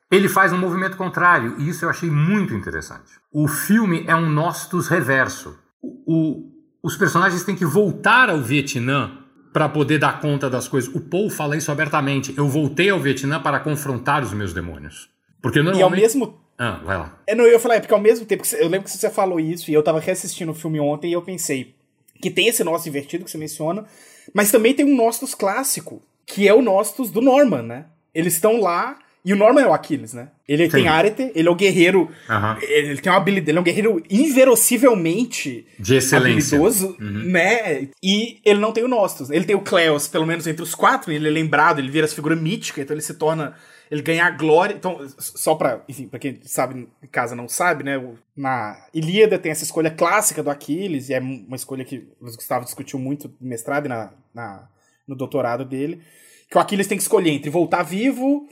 ele faz um movimento contrário, e isso eu achei muito interessante. O filme é um nostos reverso. O, o, os personagens têm que voltar ao Vietnã para poder dar conta das coisas. O Paul fala isso abertamente. Eu voltei ao Vietnã para confrontar os meus demônios. Porque normalmente... E ao mesmo ah, vai lá. É, não, eu ia falar, é porque ao mesmo tempo que eu lembro que você falou isso e eu tava reassistindo o filme ontem e eu pensei que tem esse nosso invertido que você menciona, mas também tem um Nostos clássico, que é o Nostos do Norman, né? Eles estão lá e o Norman é o Aquiles, né? Ele Sim. tem arete, ele é o guerreiro. Uhum. Ele tem uma habilidade. Ele é um guerreiro inverossivelmente de excelência. habilidoso, uhum. né? E ele não tem o Nostos. Ele tem o Cleos, pelo menos entre os quatro, ele é lembrado, ele vira essa figura mítica, então ele se torna. Ele ganha a glória. Então, só pra. Enfim, pra quem sabe, em casa não sabe, né? Na Ilíada tem essa escolha clássica do Aquiles, e é uma escolha que o Gustavo discutiu muito no mestrado e na, na, no doutorado dele. Que o Aquiles tem que escolher entre voltar vivo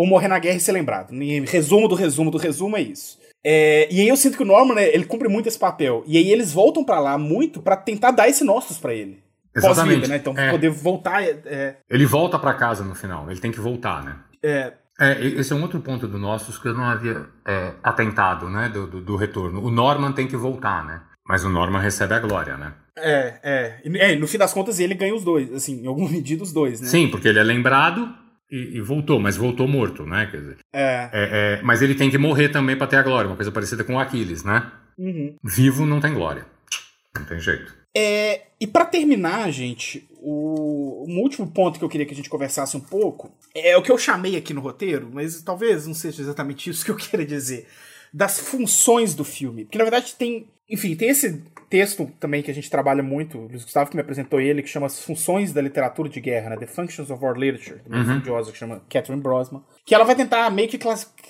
ou morrer na guerra e ser lembrado. resumo do resumo do resumo é isso. É, e aí eu sinto que o Norman, né, ele cumpre muito esse papel. E aí eles voltam para lá muito para tentar dar esse nossos para ele. Exatamente. né? Então, é. poder voltar. É... é. Ele volta para casa no final, ele tem que voltar, né? É. é. esse é um outro ponto do Nossos que eu não havia é, atentado, né? Do, do, do, retorno. O Norman tem que voltar, né? Mas o Norman recebe a glória, né? É, é. é no fim das contas, ele ganha os dois, assim, em alguma medida os dois, né? Sim, porque ele é lembrado e, e, voltou, mas voltou morto, né? Quer dizer, é. é, é mas ele tem que morrer também para ter a glória, uma coisa parecida com o Aquiles, né? Uhum. Vivo não tem glória. Não tem jeito. É, e para terminar, gente, o, um último ponto que eu queria que a gente conversasse um pouco é o que eu chamei aqui no roteiro, mas talvez não seja exatamente isso que eu [laughs] queira dizer. Das funções do filme. Porque na verdade tem. Enfim, tem esse texto também que a gente trabalha muito, o Luiz Gustavo que me apresentou ele, que chama As Funções da Literatura de Guerra, né? The Functions of War Literature, uma uhum. estudiosa que chama Catherine Brosman, que ela vai tentar meio que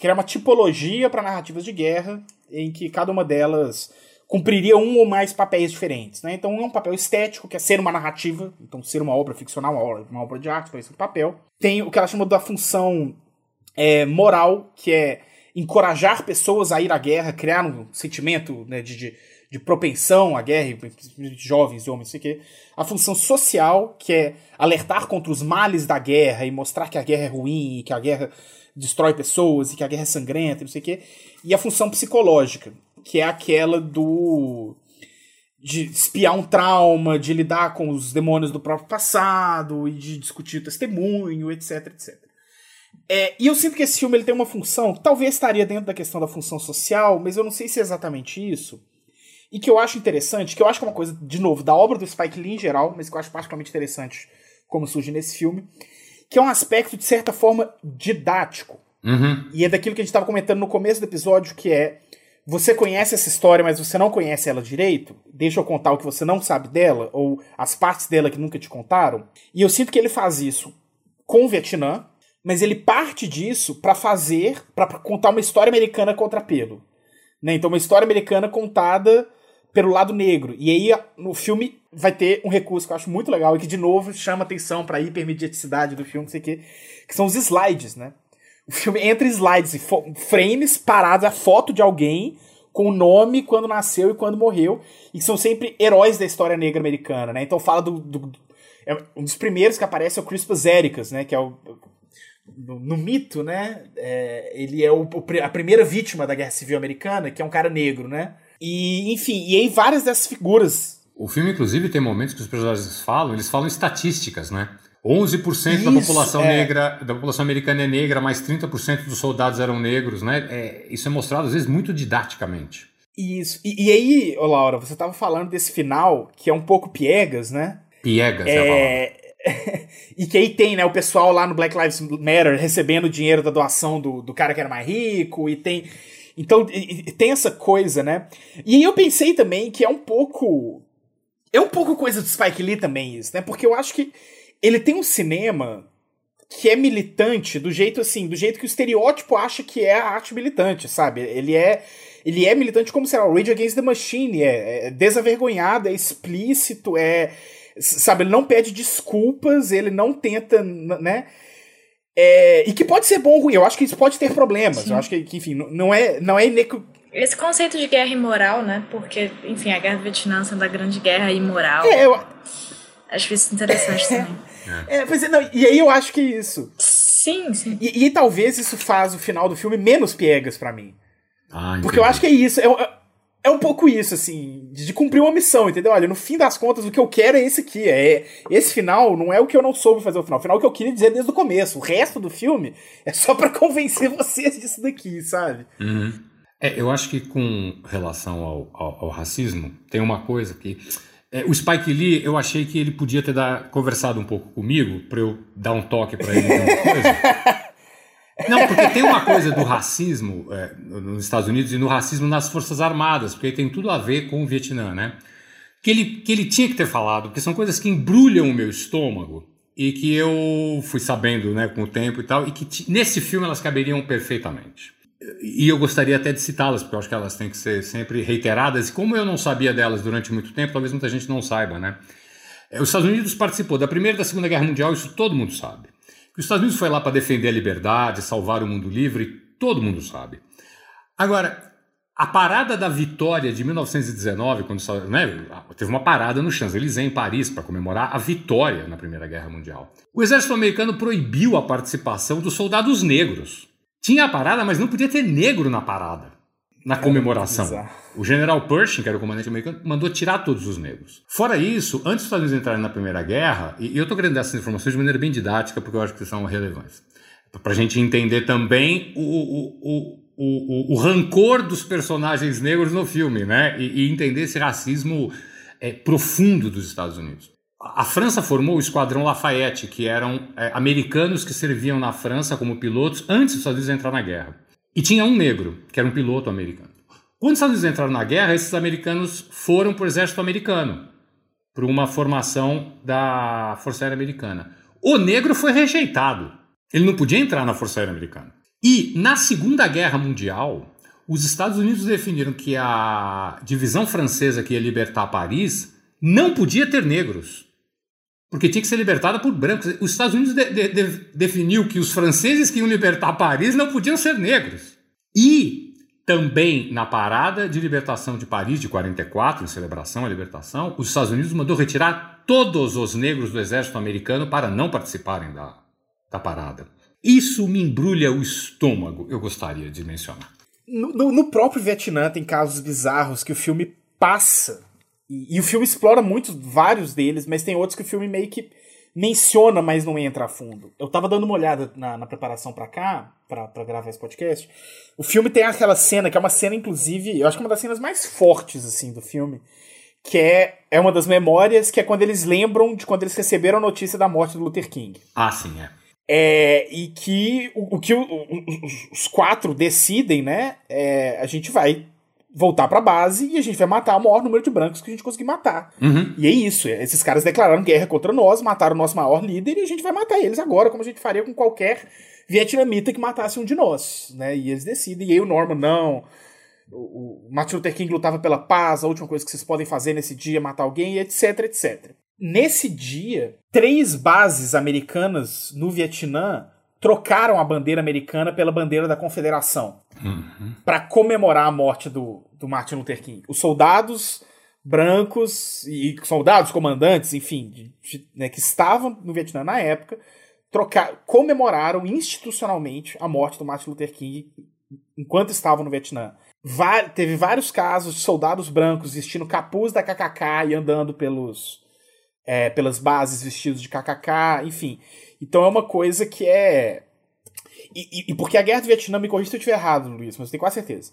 criar uma tipologia para narrativas de guerra, em que cada uma delas cumpriria um ou mais papéis diferentes, né? Então, um é um papel estético, que é ser uma narrativa, então ser uma obra ficcional, uma obra, uma obra de arte, para esse papel. Tem o que ela chama da função é, moral, que é encorajar pessoas a ir à guerra, criar um sentimento né, de, de de propensão à guerra, de jovens e homens, não sei o quê. A função social, que é alertar contra os males da guerra e mostrar que a guerra é ruim, que a guerra destrói pessoas e que a guerra é sangrenta, não sei o quê. E a função psicológica, que é aquela do de espiar um trauma, de lidar com os demônios do próprio passado e de discutir o testemunho, etc, etc. É, e eu sinto que esse filme ele tem uma função que talvez estaria dentro da questão da função social, mas eu não sei se é exatamente isso. E que eu acho interessante, que eu acho que é uma coisa, de novo, da obra do Spike Lee em geral, mas que eu acho particularmente interessante como surge nesse filme, que é um aspecto, de certa forma, didático. Uhum. E é daquilo que a gente estava comentando no começo do episódio, que é você conhece essa história, mas você não conhece ela direito, deixa eu contar o que você não sabe dela, ou as partes dela que nunca te contaram. E eu sinto que ele faz isso com o Vietnã, mas ele parte disso para fazer, para contar uma história americana contra pelo. Né? Então, uma história americana contada pelo lado negro. E aí, no filme, vai ter um recurso que eu acho muito legal e que, de novo, chama atenção pra hipermediaticidade do filme, não sei o quê, que são os slides, né? O filme entre slides e frames parados, a foto de alguém com o nome, quando nasceu e quando morreu, e que são sempre heróis da história negra americana, né? Então fala do... do é um dos primeiros que aparece é o Crispus Ericus, né? Que é o... No, no mito, né? É, ele é o, a primeira vítima da Guerra Civil Americana, que é um cara negro, né? E, enfim, e aí várias dessas figuras. O filme, inclusive, tem momentos que os personagens falam, eles falam estatísticas, né? 11% Isso, da população é. negra, da população americana é negra, mais 30% dos soldados eram negros, né? É, isso é mostrado, às vezes, muito didaticamente. Isso. E, e aí, ô Laura, você estava falando desse final, que é um pouco piegas, né? Piegas, é, é [laughs] e que aí tem, né, o pessoal lá no Black Lives Matter recebendo dinheiro da doação do, do cara que era mais rico, e tem. Então, tem essa coisa, né? E eu pensei também que é um pouco. É um pouco coisa do Spike Lee também, isso, né? Porque eu acho que ele tem um cinema que é militante do jeito assim, do jeito que o estereótipo acha que é a arte militante, sabe? Ele é ele é militante como, sei lá, o Rage Against the Machine, é, é desavergonhado, é explícito, é. Sabe, ele não pede desculpas, ele não tenta, né? É, e que pode ser bom ou ruim, eu acho que isso pode ter problemas. Sim. Eu acho que, que, enfim, não é, não é inequ... Esse conceito de guerra imoral, né? Porque, enfim, a guerra do Vietnã sendo a grande guerra imoral. É, eu... Acho isso interessante também. É, é, pois é, não, e aí eu acho que isso. Sim, sim. E, e talvez isso faz o final do filme menos piegas para mim. Ah, Porque eu acho que é isso. É, é, é, um pouco isso, assim, de, cumprir uma missão, entendeu? Olha, no fim das contas, o que eu quero é esse aqui. É, esse final não é o que eu não soube fazer o final. O final é o que eu queria dizer desde o começo. O resto do filme é só para [laughs] convencer vocês disso daqui, sabe? Uhum. É, eu acho que com relação ao, ao, ao racismo, tem uma coisa que é, o Spike Lee, eu achei que ele podia ter dar, conversado um pouco comigo para eu dar um toque para ele de uma coisa. [laughs] Não, porque tem uma coisa do racismo é, nos Estados Unidos e no racismo nas Forças Armadas, porque tem tudo a ver com o Vietnã, né? Que ele, que ele tinha que ter falado, porque são coisas que embrulham o meu estômago e que eu fui sabendo né, com o tempo e tal, e que nesse filme elas caberiam perfeitamente e eu gostaria até de citá-las, porque eu acho que elas têm que ser sempre reiteradas. E como eu não sabia delas durante muito tempo, talvez muita gente não saiba, né? É, os Estados Unidos participou da Primeira e da Segunda Guerra Mundial, isso todo mundo sabe. Os Estados Unidos foi lá para defender a liberdade, salvar o mundo livre, todo mundo sabe. Agora, a parada da vitória de 1919, quando né, teve uma parada no Champs-Élysées, em Paris, para comemorar a vitória na Primeira Guerra Mundial. O exército americano proibiu a participação dos soldados negros. Tinha a parada, mas não podia ter negro na parada, na comemoração. O general Pershing, que era o comandante americano, mandou tirar todos os negros. Fora isso, antes dos Estados Unidos entrarem na Primeira Guerra, e eu estou querendo dar essas informações de maneira bem didática, porque eu acho que são relevantes, para a gente entender também o, o, o o, o, o, rancor dos personagens negros no filme, né? E, e entender esse racismo é, profundo dos Estados Unidos. A França formou o Esquadrão Lafayette, que eram é, americanos que serviam na França como pilotos antes dos Estados Unidos entrar na guerra. E tinha um negro, que era um piloto americano. Quando os Estados Unidos entraram na guerra, esses americanos foram para o exército americano, para uma formação da Força Aérea Americana. O negro foi rejeitado. Ele não podia entrar na Força Aérea Americana. E na Segunda Guerra Mundial, os Estados Unidos definiram que a divisão francesa que ia libertar Paris não podia ter negros porque tinha que ser libertada por brancos. Os Estados Unidos de, de, de, definiu que os franceses que iam libertar Paris não podiam ser negros. E também na parada de libertação de Paris de 44, em celebração à libertação, os Estados Unidos mandou retirar todos os negros do exército americano para não participarem da, da parada. Isso me embrulha o estômago, eu gostaria de mencionar. No, no, no próprio Vietnã tem casos bizarros que o filme passa e, e, o filme explora muitos, vários deles, mas tem outros que o filme meio que menciona, mas não entra a fundo. Eu tava dando uma olhada na, na preparação para cá, para gravar esse podcast. O filme tem aquela cena, que é uma cena, inclusive, eu acho que é uma das cenas mais fortes, assim, do filme, que é, é uma das memórias, que é quando eles lembram de quando eles receberam a notícia da morte do Luther King. Ah, sim, é. É, e que o, o que o, o, os quatro decidem, né? É, a gente vai voltar pra base e a gente vai matar o maior número de brancos que a gente conseguir matar. Uhum. E é isso. Esses caras declararam guerra contra nós, mataram o nosso maior líder e a gente vai matar eles agora, como a gente faria com qualquer vietnamita que matasse um de nós. Né? E eles decidem. E aí o Norman, não. O, o Martin Luther King lutava pela paz, a última coisa que vocês podem fazer nesse dia é matar alguém, etc, etc. Nesse dia, três bases americanas no Vietnã trocaram a bandeira americana pela bandeira da Confederação uhum. para comemorar a morte do, do Martin Luther King. Os soldados brancos e soldados, comandantes, enfim, de, de, né, que estavam no Vietnã na época, trocar, comemoraram institucionalmente a morte do Martin Luther King enquanto estavam no Vietnã. teve vários casos de soldados brancos vestindo capuz da KKK e andando pelos, é, pelas bases vestidos de KKK, enfim. Então é uma coisa que é. E, e, e porque a guerra do Vietnã, me corrija se eu estiver errado, Luiz, mas eu tenho quase certeza.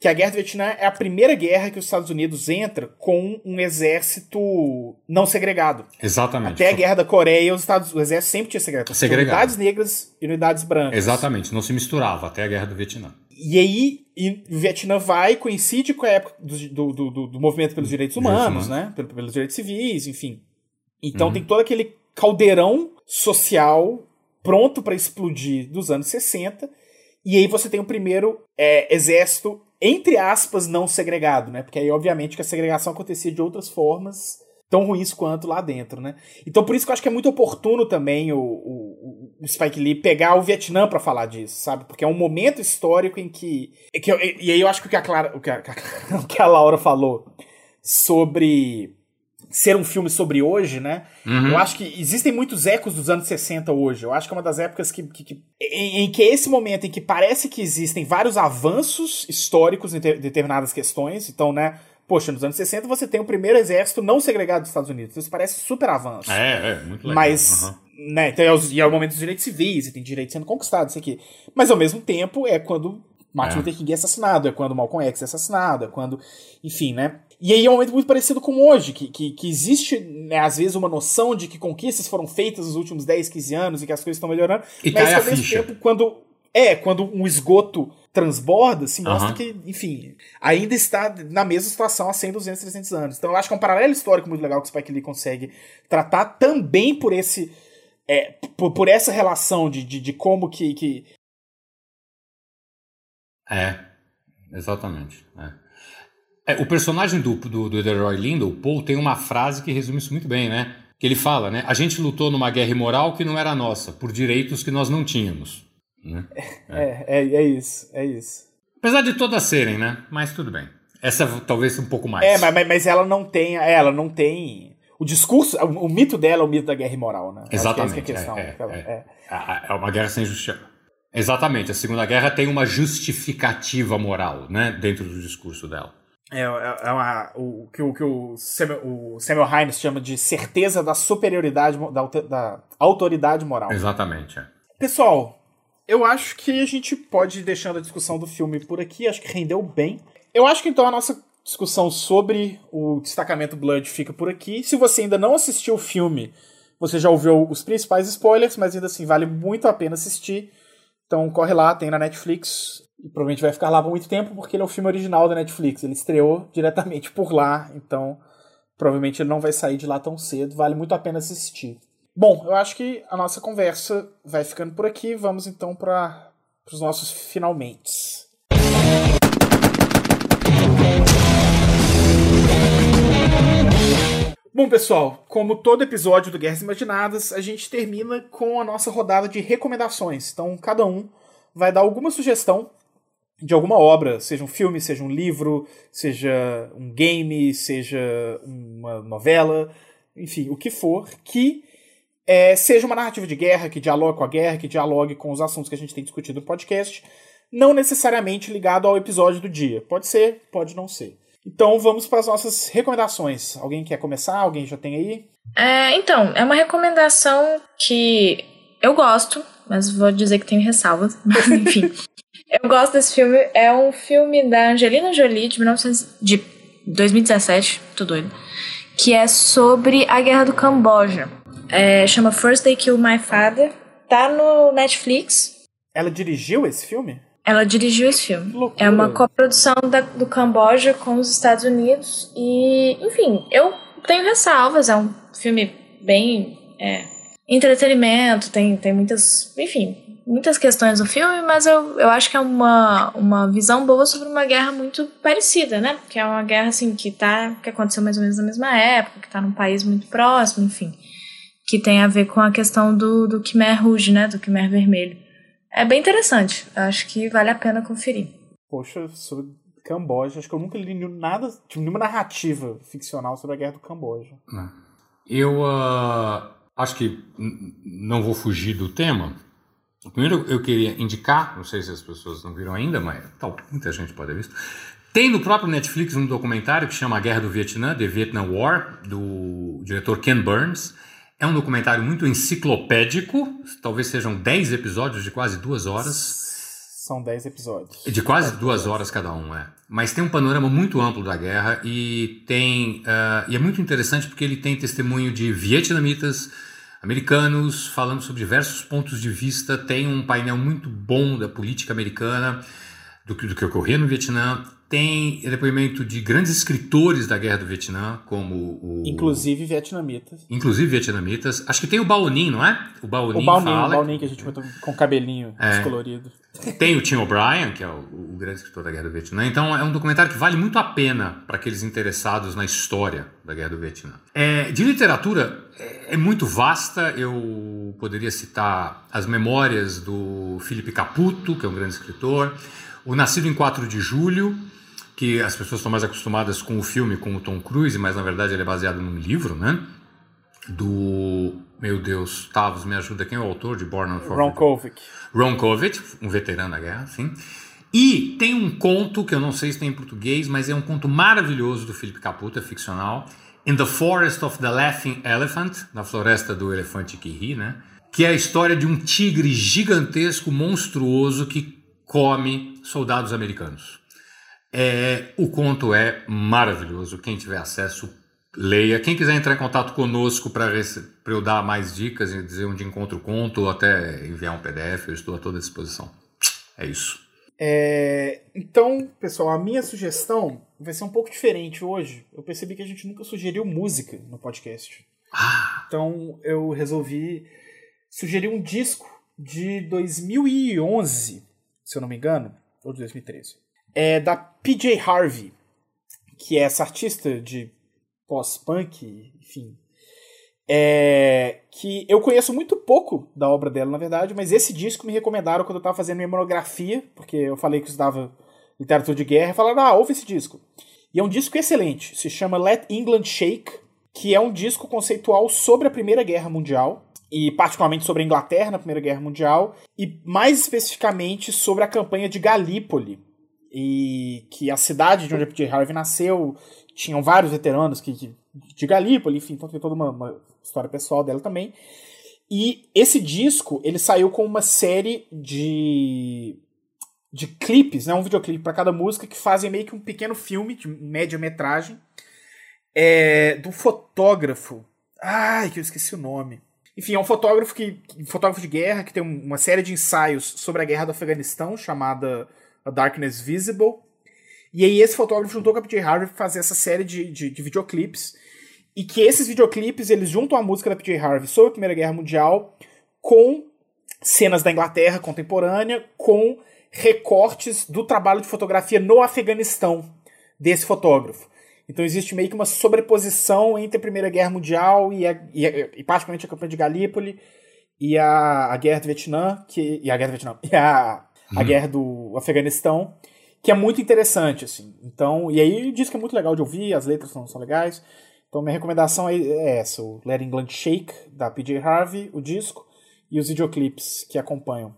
Que a guerra do Vietnã é a primeira guerra que os Estados Unidos entra com um exército não segregado. Exatamente. Até a guerra da Coreia, os Estados, o exército sempre tinha segregado. segregado. Unidades negras e unidades brancas. Exatamente, não se misturava até a guerra do Vietnã. E aí, e o Vietnã vai, coincide com a época do, do, do, do movimento pelos direitos humanos, né? Pelos direitos civis, enfim. Então uhum. tem todo aquele caldeirão social pronto para explodir dos anos 60. E aí você tem o primeiro é, exército entre aspas, não segregado, né? Porque aí, obviamente, que a segregação acontecia de outras formas tão ruins quanto lá dentro, né? Então, por isso que eu acho que é muito oportuno também o, o, o Spike Lee pegar o Vietnã para falar disso, sabe? Porque é um momento histórico em que. que eu, e aí eu acho que o que a, Clara, o que a, [laughs] o que a Laura falou sobre ser um filme sobre hoje, né? Uhum. Eu acho que existem muitos ecos dos anos 60 hoje. Eu acho que é uma das épocas que, que, que em, em, que é esse momento em que parece que existem vários avanços históricos em te, determinadas questões. Então, né? Poxa, nos anos 60 você tem o primeiro exército não segregado dos Estados Unidos. Isso parece super avanço. É, é, muito legal. Mas, uhum. né, então é, e é o momento dos direitos civis, e tem direitos sendo conquistados, isso aqui. Mas ao mesmo tempo é quando Martin é. Luther King é assassinado, é quando Malcolm X é assassinado, é quando. Enfim, né? E aí é um momento muito parecido com hoje, que, que, que existe, né, às vezes, uma noção de que conquistas foram feitas nos últimos 10, 15 anos e que as coisas estão melhorando. E mas ao mesmo ficha. tempo, quando. É, quando um esgoto transborda, se mostra uhum. que, enfim, ainda está na mesma situação há 100, 200, 300 anos. Então eu acho que é um paralelo histórico muito legal que o Spike Lee consegue tratar também por esse. É, por, por essa relação de, de, de como que, que. É, exatamente. É. É, o personagem do, do, do Delroy Lindo, o Paul, tem uma frase que resume isso muito bem, né? Que ele fala, né? A gente lutou numa guerra imoral que não era nossa, por direitos que nós não tínhamos. Né? É, é, é, é isso, é isso. Apesar de todas serem, né? Mas tudo bem. Essa talvez um pouco mais. É, mas, mas ela não tem. Ela não tem. O discurso, o, o mito dela é o mito da guerra imoral, né? Exatamente. Que é, questão, é, é, é. é, uma guerra sem justiça. Exatamente. A Segunda Guerra tem uma justificativa moral, né? Dentro do discurso dela. É, é, é uma, o que o, que o, Samuel, o Samuel Hines chama de certeza da superioridade da, da autoridade moral. Exatamente. É. Pessoal, eu acho que a gente pode ir deixando a discussão do filme por aqui. Acho que rendeu bem. Eu acho que então a nossa discussão sobre o destacamento Blood fica por aqui. Se você ainda não assistiu o filme, você já ouviu os principais spoilers, mas ainda assim vale muito a pena assistir. Então corre lá, tem na Netflix e provavelmente vai ficar lá por muito tempo, porque ele é o filme original da Netflix. Ele estreou diretamente por lá, então provavelmente ele não vai sair de lá tão cedo. Vale muito a pena assistir. Bom, eu acho que a nossa conversa vai ficando por aqui. Vamos então para os nossos finalmente. Bom, pessoal, como todo episódio do Guerras Imaginadas, a gente termina com a nossa rodada de recomendações. Então, cada um vai dar alguma sugestão de alguma obra, seja um filme, seja um livro, seja um game, seja uma novela, enfim, o que for, que é, seja uma narrativa de guerra, que dialogue com a guerra, que dialogue com os assuntos que a gente tem discutido no podcast, não necessariamente ligado ao episódio do dia. Pode ser, pode não ser. Então vamos para as nossas recomendações. Alguém quer começar? Alguém já tem aí? É, então, é uma recomendação que eu gosto, mas vou dizer que tem ressalvas. [laughs] Mas enfim. Eu gosto desse filme. É um filme da Angelina Jolie, de, 1900, de 2017, tô doido. Que é sobre a guerra do Camboja. É, chama First They Kill My Father. Tá no Netflix. Ela dirigiu esse filme? Ela dirigiu esse filme. É uma coprodução da, do Camboja com os Estados Unidos. E, enfim, eu tenho ressalvas. É um filme bem. É, entretenimento, tem, tem muitas. Enfim, muitas questões do filme, mas eu, eu acho que é uma, uma visão boa sobre uma guerra muito parecida, né? Que é uma guerra assim que tá que aconteceu mais ou menos na mesma época, que tá num país muito próximo, enfim, que tem a ver com a questão do do Khmer Rouge, né, do Khmer vermelho. É bem interessante. Acho que vale a pena conferir. Poxa, sobre Camboja, acho que eu nunca li nada, tipo, nenhuma narrativa ficcional sobre a guerra do Camboja. Eu uh, acho que não vou fugir do tema, Primeiro eu queria indicar, não sei se as pessoas não viram ainda, mas tal, muita gente pode ter visto. Tem no próprio Netflix um documentário que chama A Guerra do Vietnã, The Vietnam War, do diretor Ken Burns. É um documentário muito enciclopédico, talvez sejam 10 episódios de quase duas horas. São 10 episódios. De quase duas horas cada um, é. Mas tem um panorama muito amplo da guerra e tem. Uh, e é muito interessante porque ele tem testemunho de vietnamitas, americanos, falando sobre diversos pontos de vista. Tem um painel muito bom da política americana, do que, do que ocorria no Vietnã. tem depoimento de grandes escritores da Guerra do Vietnã, como o. Inclusive vietnamitas. Inclusive vietnamitas. Acho que tem o Baonin, não é? O Baonin, o Baonin fala. O Baonin que a gente botou com cabelinho é. descolorido. Tem o Tim O'Brien, que é o, o, grande escritor da Guerra do Vietnã. Então é um documentário que vale muito a pena para aqueles interessados na história da Guerra do Vietnã. É, de literatura, é, é, muito vasta. Eu poderia citar as memórias do Felipe Caputo, que é um grande escritor. O Nascido em 4 de Julho, que as pessoas estão mais acostumadas com o filme, com o Tom Cruise, mas na verdade ele é baseado num livro, né? Do. Meu Deus, Tavos, me ajuda. Quem é o autor de Born on Ron Kovic. Ron Kovic, um veterano da guerra, sim. E tem um conto que eu não sei se tem em português, mas é um conto maravilhoso do Philip Caputo, é ficcional. In the Forest of the Laughing Elephant, na floresta do elefante que ri, né? Que é a história de um tigre gigantesco, monstruoso, que come soldados americanos. É, o conto é maravilhoso. Quem tiver acesso, leia. Quem quiser entrar em contato conosco para eu dar mais dicas e dizer onde encontro o conto ou até enviar um PDF, eu estou a toda disposição. É isso. É, então, pessoal, a minha sugestão vai ser um pouco diferente hoje. Eu percebi que a gente nunca sugeriu música no podcast. Ah. Então, eu resolvi sugerir um disco de 2011, se eu não me engano, ou de 2013 é da PJ Harvey, que é essa artista de pós-punk, enfim. É, que eu conheço muito pouco da obra dela, na verdade, mas esse disco me recomendaram quando eu estava fazendo minha monografia, porque eu falei que eu estudava literatura de guerra, falaram, ah, ouve esse disco. E é um disco excelente, se chama Let England Shake, que é um disco conceitual sobre a Primeira Guerra Mundial, e particularmente sobre a Inglaterra na Primeira Guerra Mundial, e mais especificamente sobre a campanha de Galípoli, e que a cidade de onde P.J. Harvey nasceu tinham vários veteranos que, que de Galípoli, enfim, então tem toda uma, uma, história pessoal dela também. E esse disco, ele saiu com uma série de de clipes, né, um videoclipe para cada música que fazem meio que um pequeno filme de média metragem é, do fotógrafo. Ai, que eu esqueci o nome. Enfim, é um fotógrafo que um fotógrafo de guerra que tem uma série de ensaios sobre a guerra do Afeganistão chamada a Darkness Visible. E aí esse fotógrafo juntou com a PJ Harvey para fazer essa série de, de, de, videoclipes. E que esses videoclipes, eles juntam a música da PJ Harvey sobre a Primeira Guerra Mundial com cenas da Inglaterra contemporânea, com recortes do trabalho de fotografia no Afeganistão desse fotógrafo. Então existe meio que uma sobreposição entre a Primeira Guerra Mundial e, a, e, a, e particularmente a campanha de Galípoli e a, a Guerra do Vietnã, que, e a Guerra do Vietnã, e a, a uhum. guerra do Afeganistão, que é muito interessante, assim. Então, e aí diz que é muito legal de ouvir, as letras são, são legais. Então, minha recomendação é, é essa: o Let England Shake, da PJ Harvey, o disco, e os videoclips que acompanham.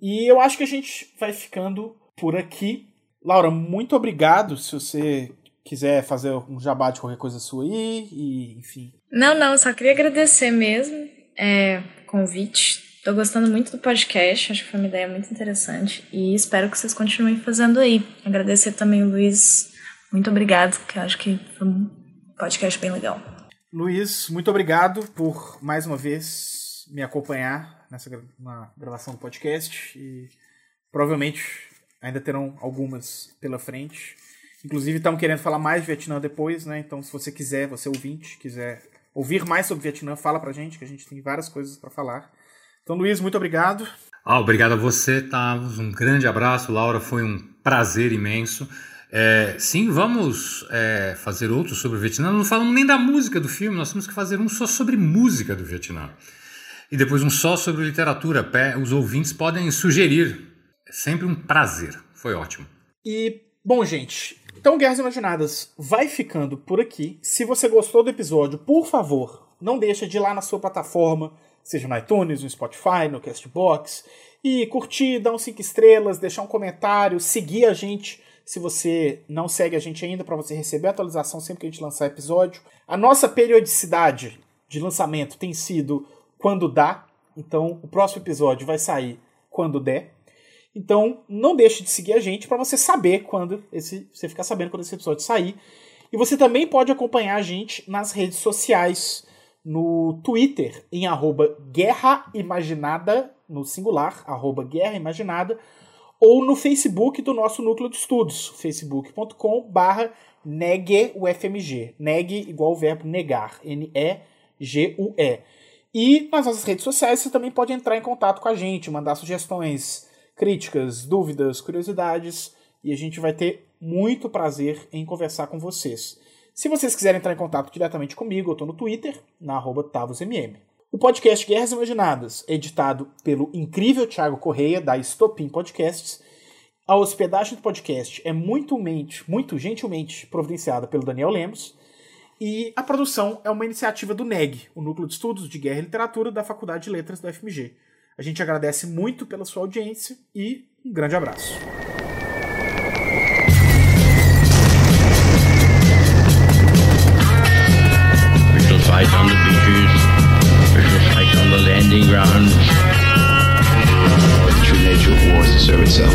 E eu acho que a gente vai ficando por aqui. Laura, muito obrigado. Se você quiser fazer um jabá de qualquer coisa sua aí, e enfim. Não, não, só queria agradecer mesmo é, o convite Tô gostando muito do podcast, acho que foi uma ideia muito interessante e espero que vocês continuem fazendo aí. Agradecer também o Luiz, muito obrigado, que acho que foi um podcast bem legal. Luiz, muito obrigado por mais uma vez me acompanhar nessa na gravação do podcast e provavelmente ainda terão algumas pela frente. Inclusive estão querendo falar mais de Vietnã depois, né? Então se você quiser, você ouvinte, quiser ouvir mais sobre Vietnã, fala pra gente que a gente tem várias coisas para falar. Então, Luiz, muito obrigado. Ah, obrigado a você, Tavos. Um grande abraço, Laura. Foi um prazer imenso. É, sim, vamos é, fazer outro sobre o Vietnã. Não falamos nem da música do filme, nós temos que fazer um só sobre música do Vietnã. E depois um só sobre literatura. Os ouvintes podem sugerir. É sempre um prazer. Foi ótimo. E, bom, gente, então Guerras Imaginadas vai ficando por aqui. Se você gostou do episódio, por favor, não deixa de ir lá na sua plataforma seja no iTunes, no Spotify, no Castbox, e curtir, dar uns 5 estrelas, deixar um comentário, seguir a gente se você não segue a gente ainda para você receber a atualização sempre que a gente lançar episódio. A nossa periodicidade de lançamento tem sido quando dá, então o próximo episódio vai sair quando der. Então não deixe de seguir a gente para você saber quando esse você ficar sabendo quando esse episódio sair. E você também pode acompanhar a gente nas redes sociais no Twitter em arroba Guerra Imaginada, no singular, arroba Guerra Imaginada, ou no Facebook do nosso núcleo de estudos, facebook.com/barra negueufmg. Neg igual o verbo negar, N-E-G-U-E. E nas nossas redes sociais você também pode entrar em contato com a gente, mandar sugestões, críticas, dúvidas, curiosidades, e a gente vai ter muito prazer em conversar com vocês. Se vocês quiserem entrar em contato diretamente comigo, eu estou no Twitter, na TavosMM. O podcast Guerras Imaginadas, editado pelo incrível Thiago Correia, da Estopim Podcasts. A hospedagem do podcast é muito, muito gentilmente providenciada pelo Daniel Lemos. E a produção é uma iniciativa do NEG, o Núcleo de Estudos de Guerra e Literatura da Faculdade de Letras da FMG. A gente agradece muito pela sua audiência e um grande abraço. fight on the beaches. We shall fight on the landing grounds. The true nature of war is to serve itself.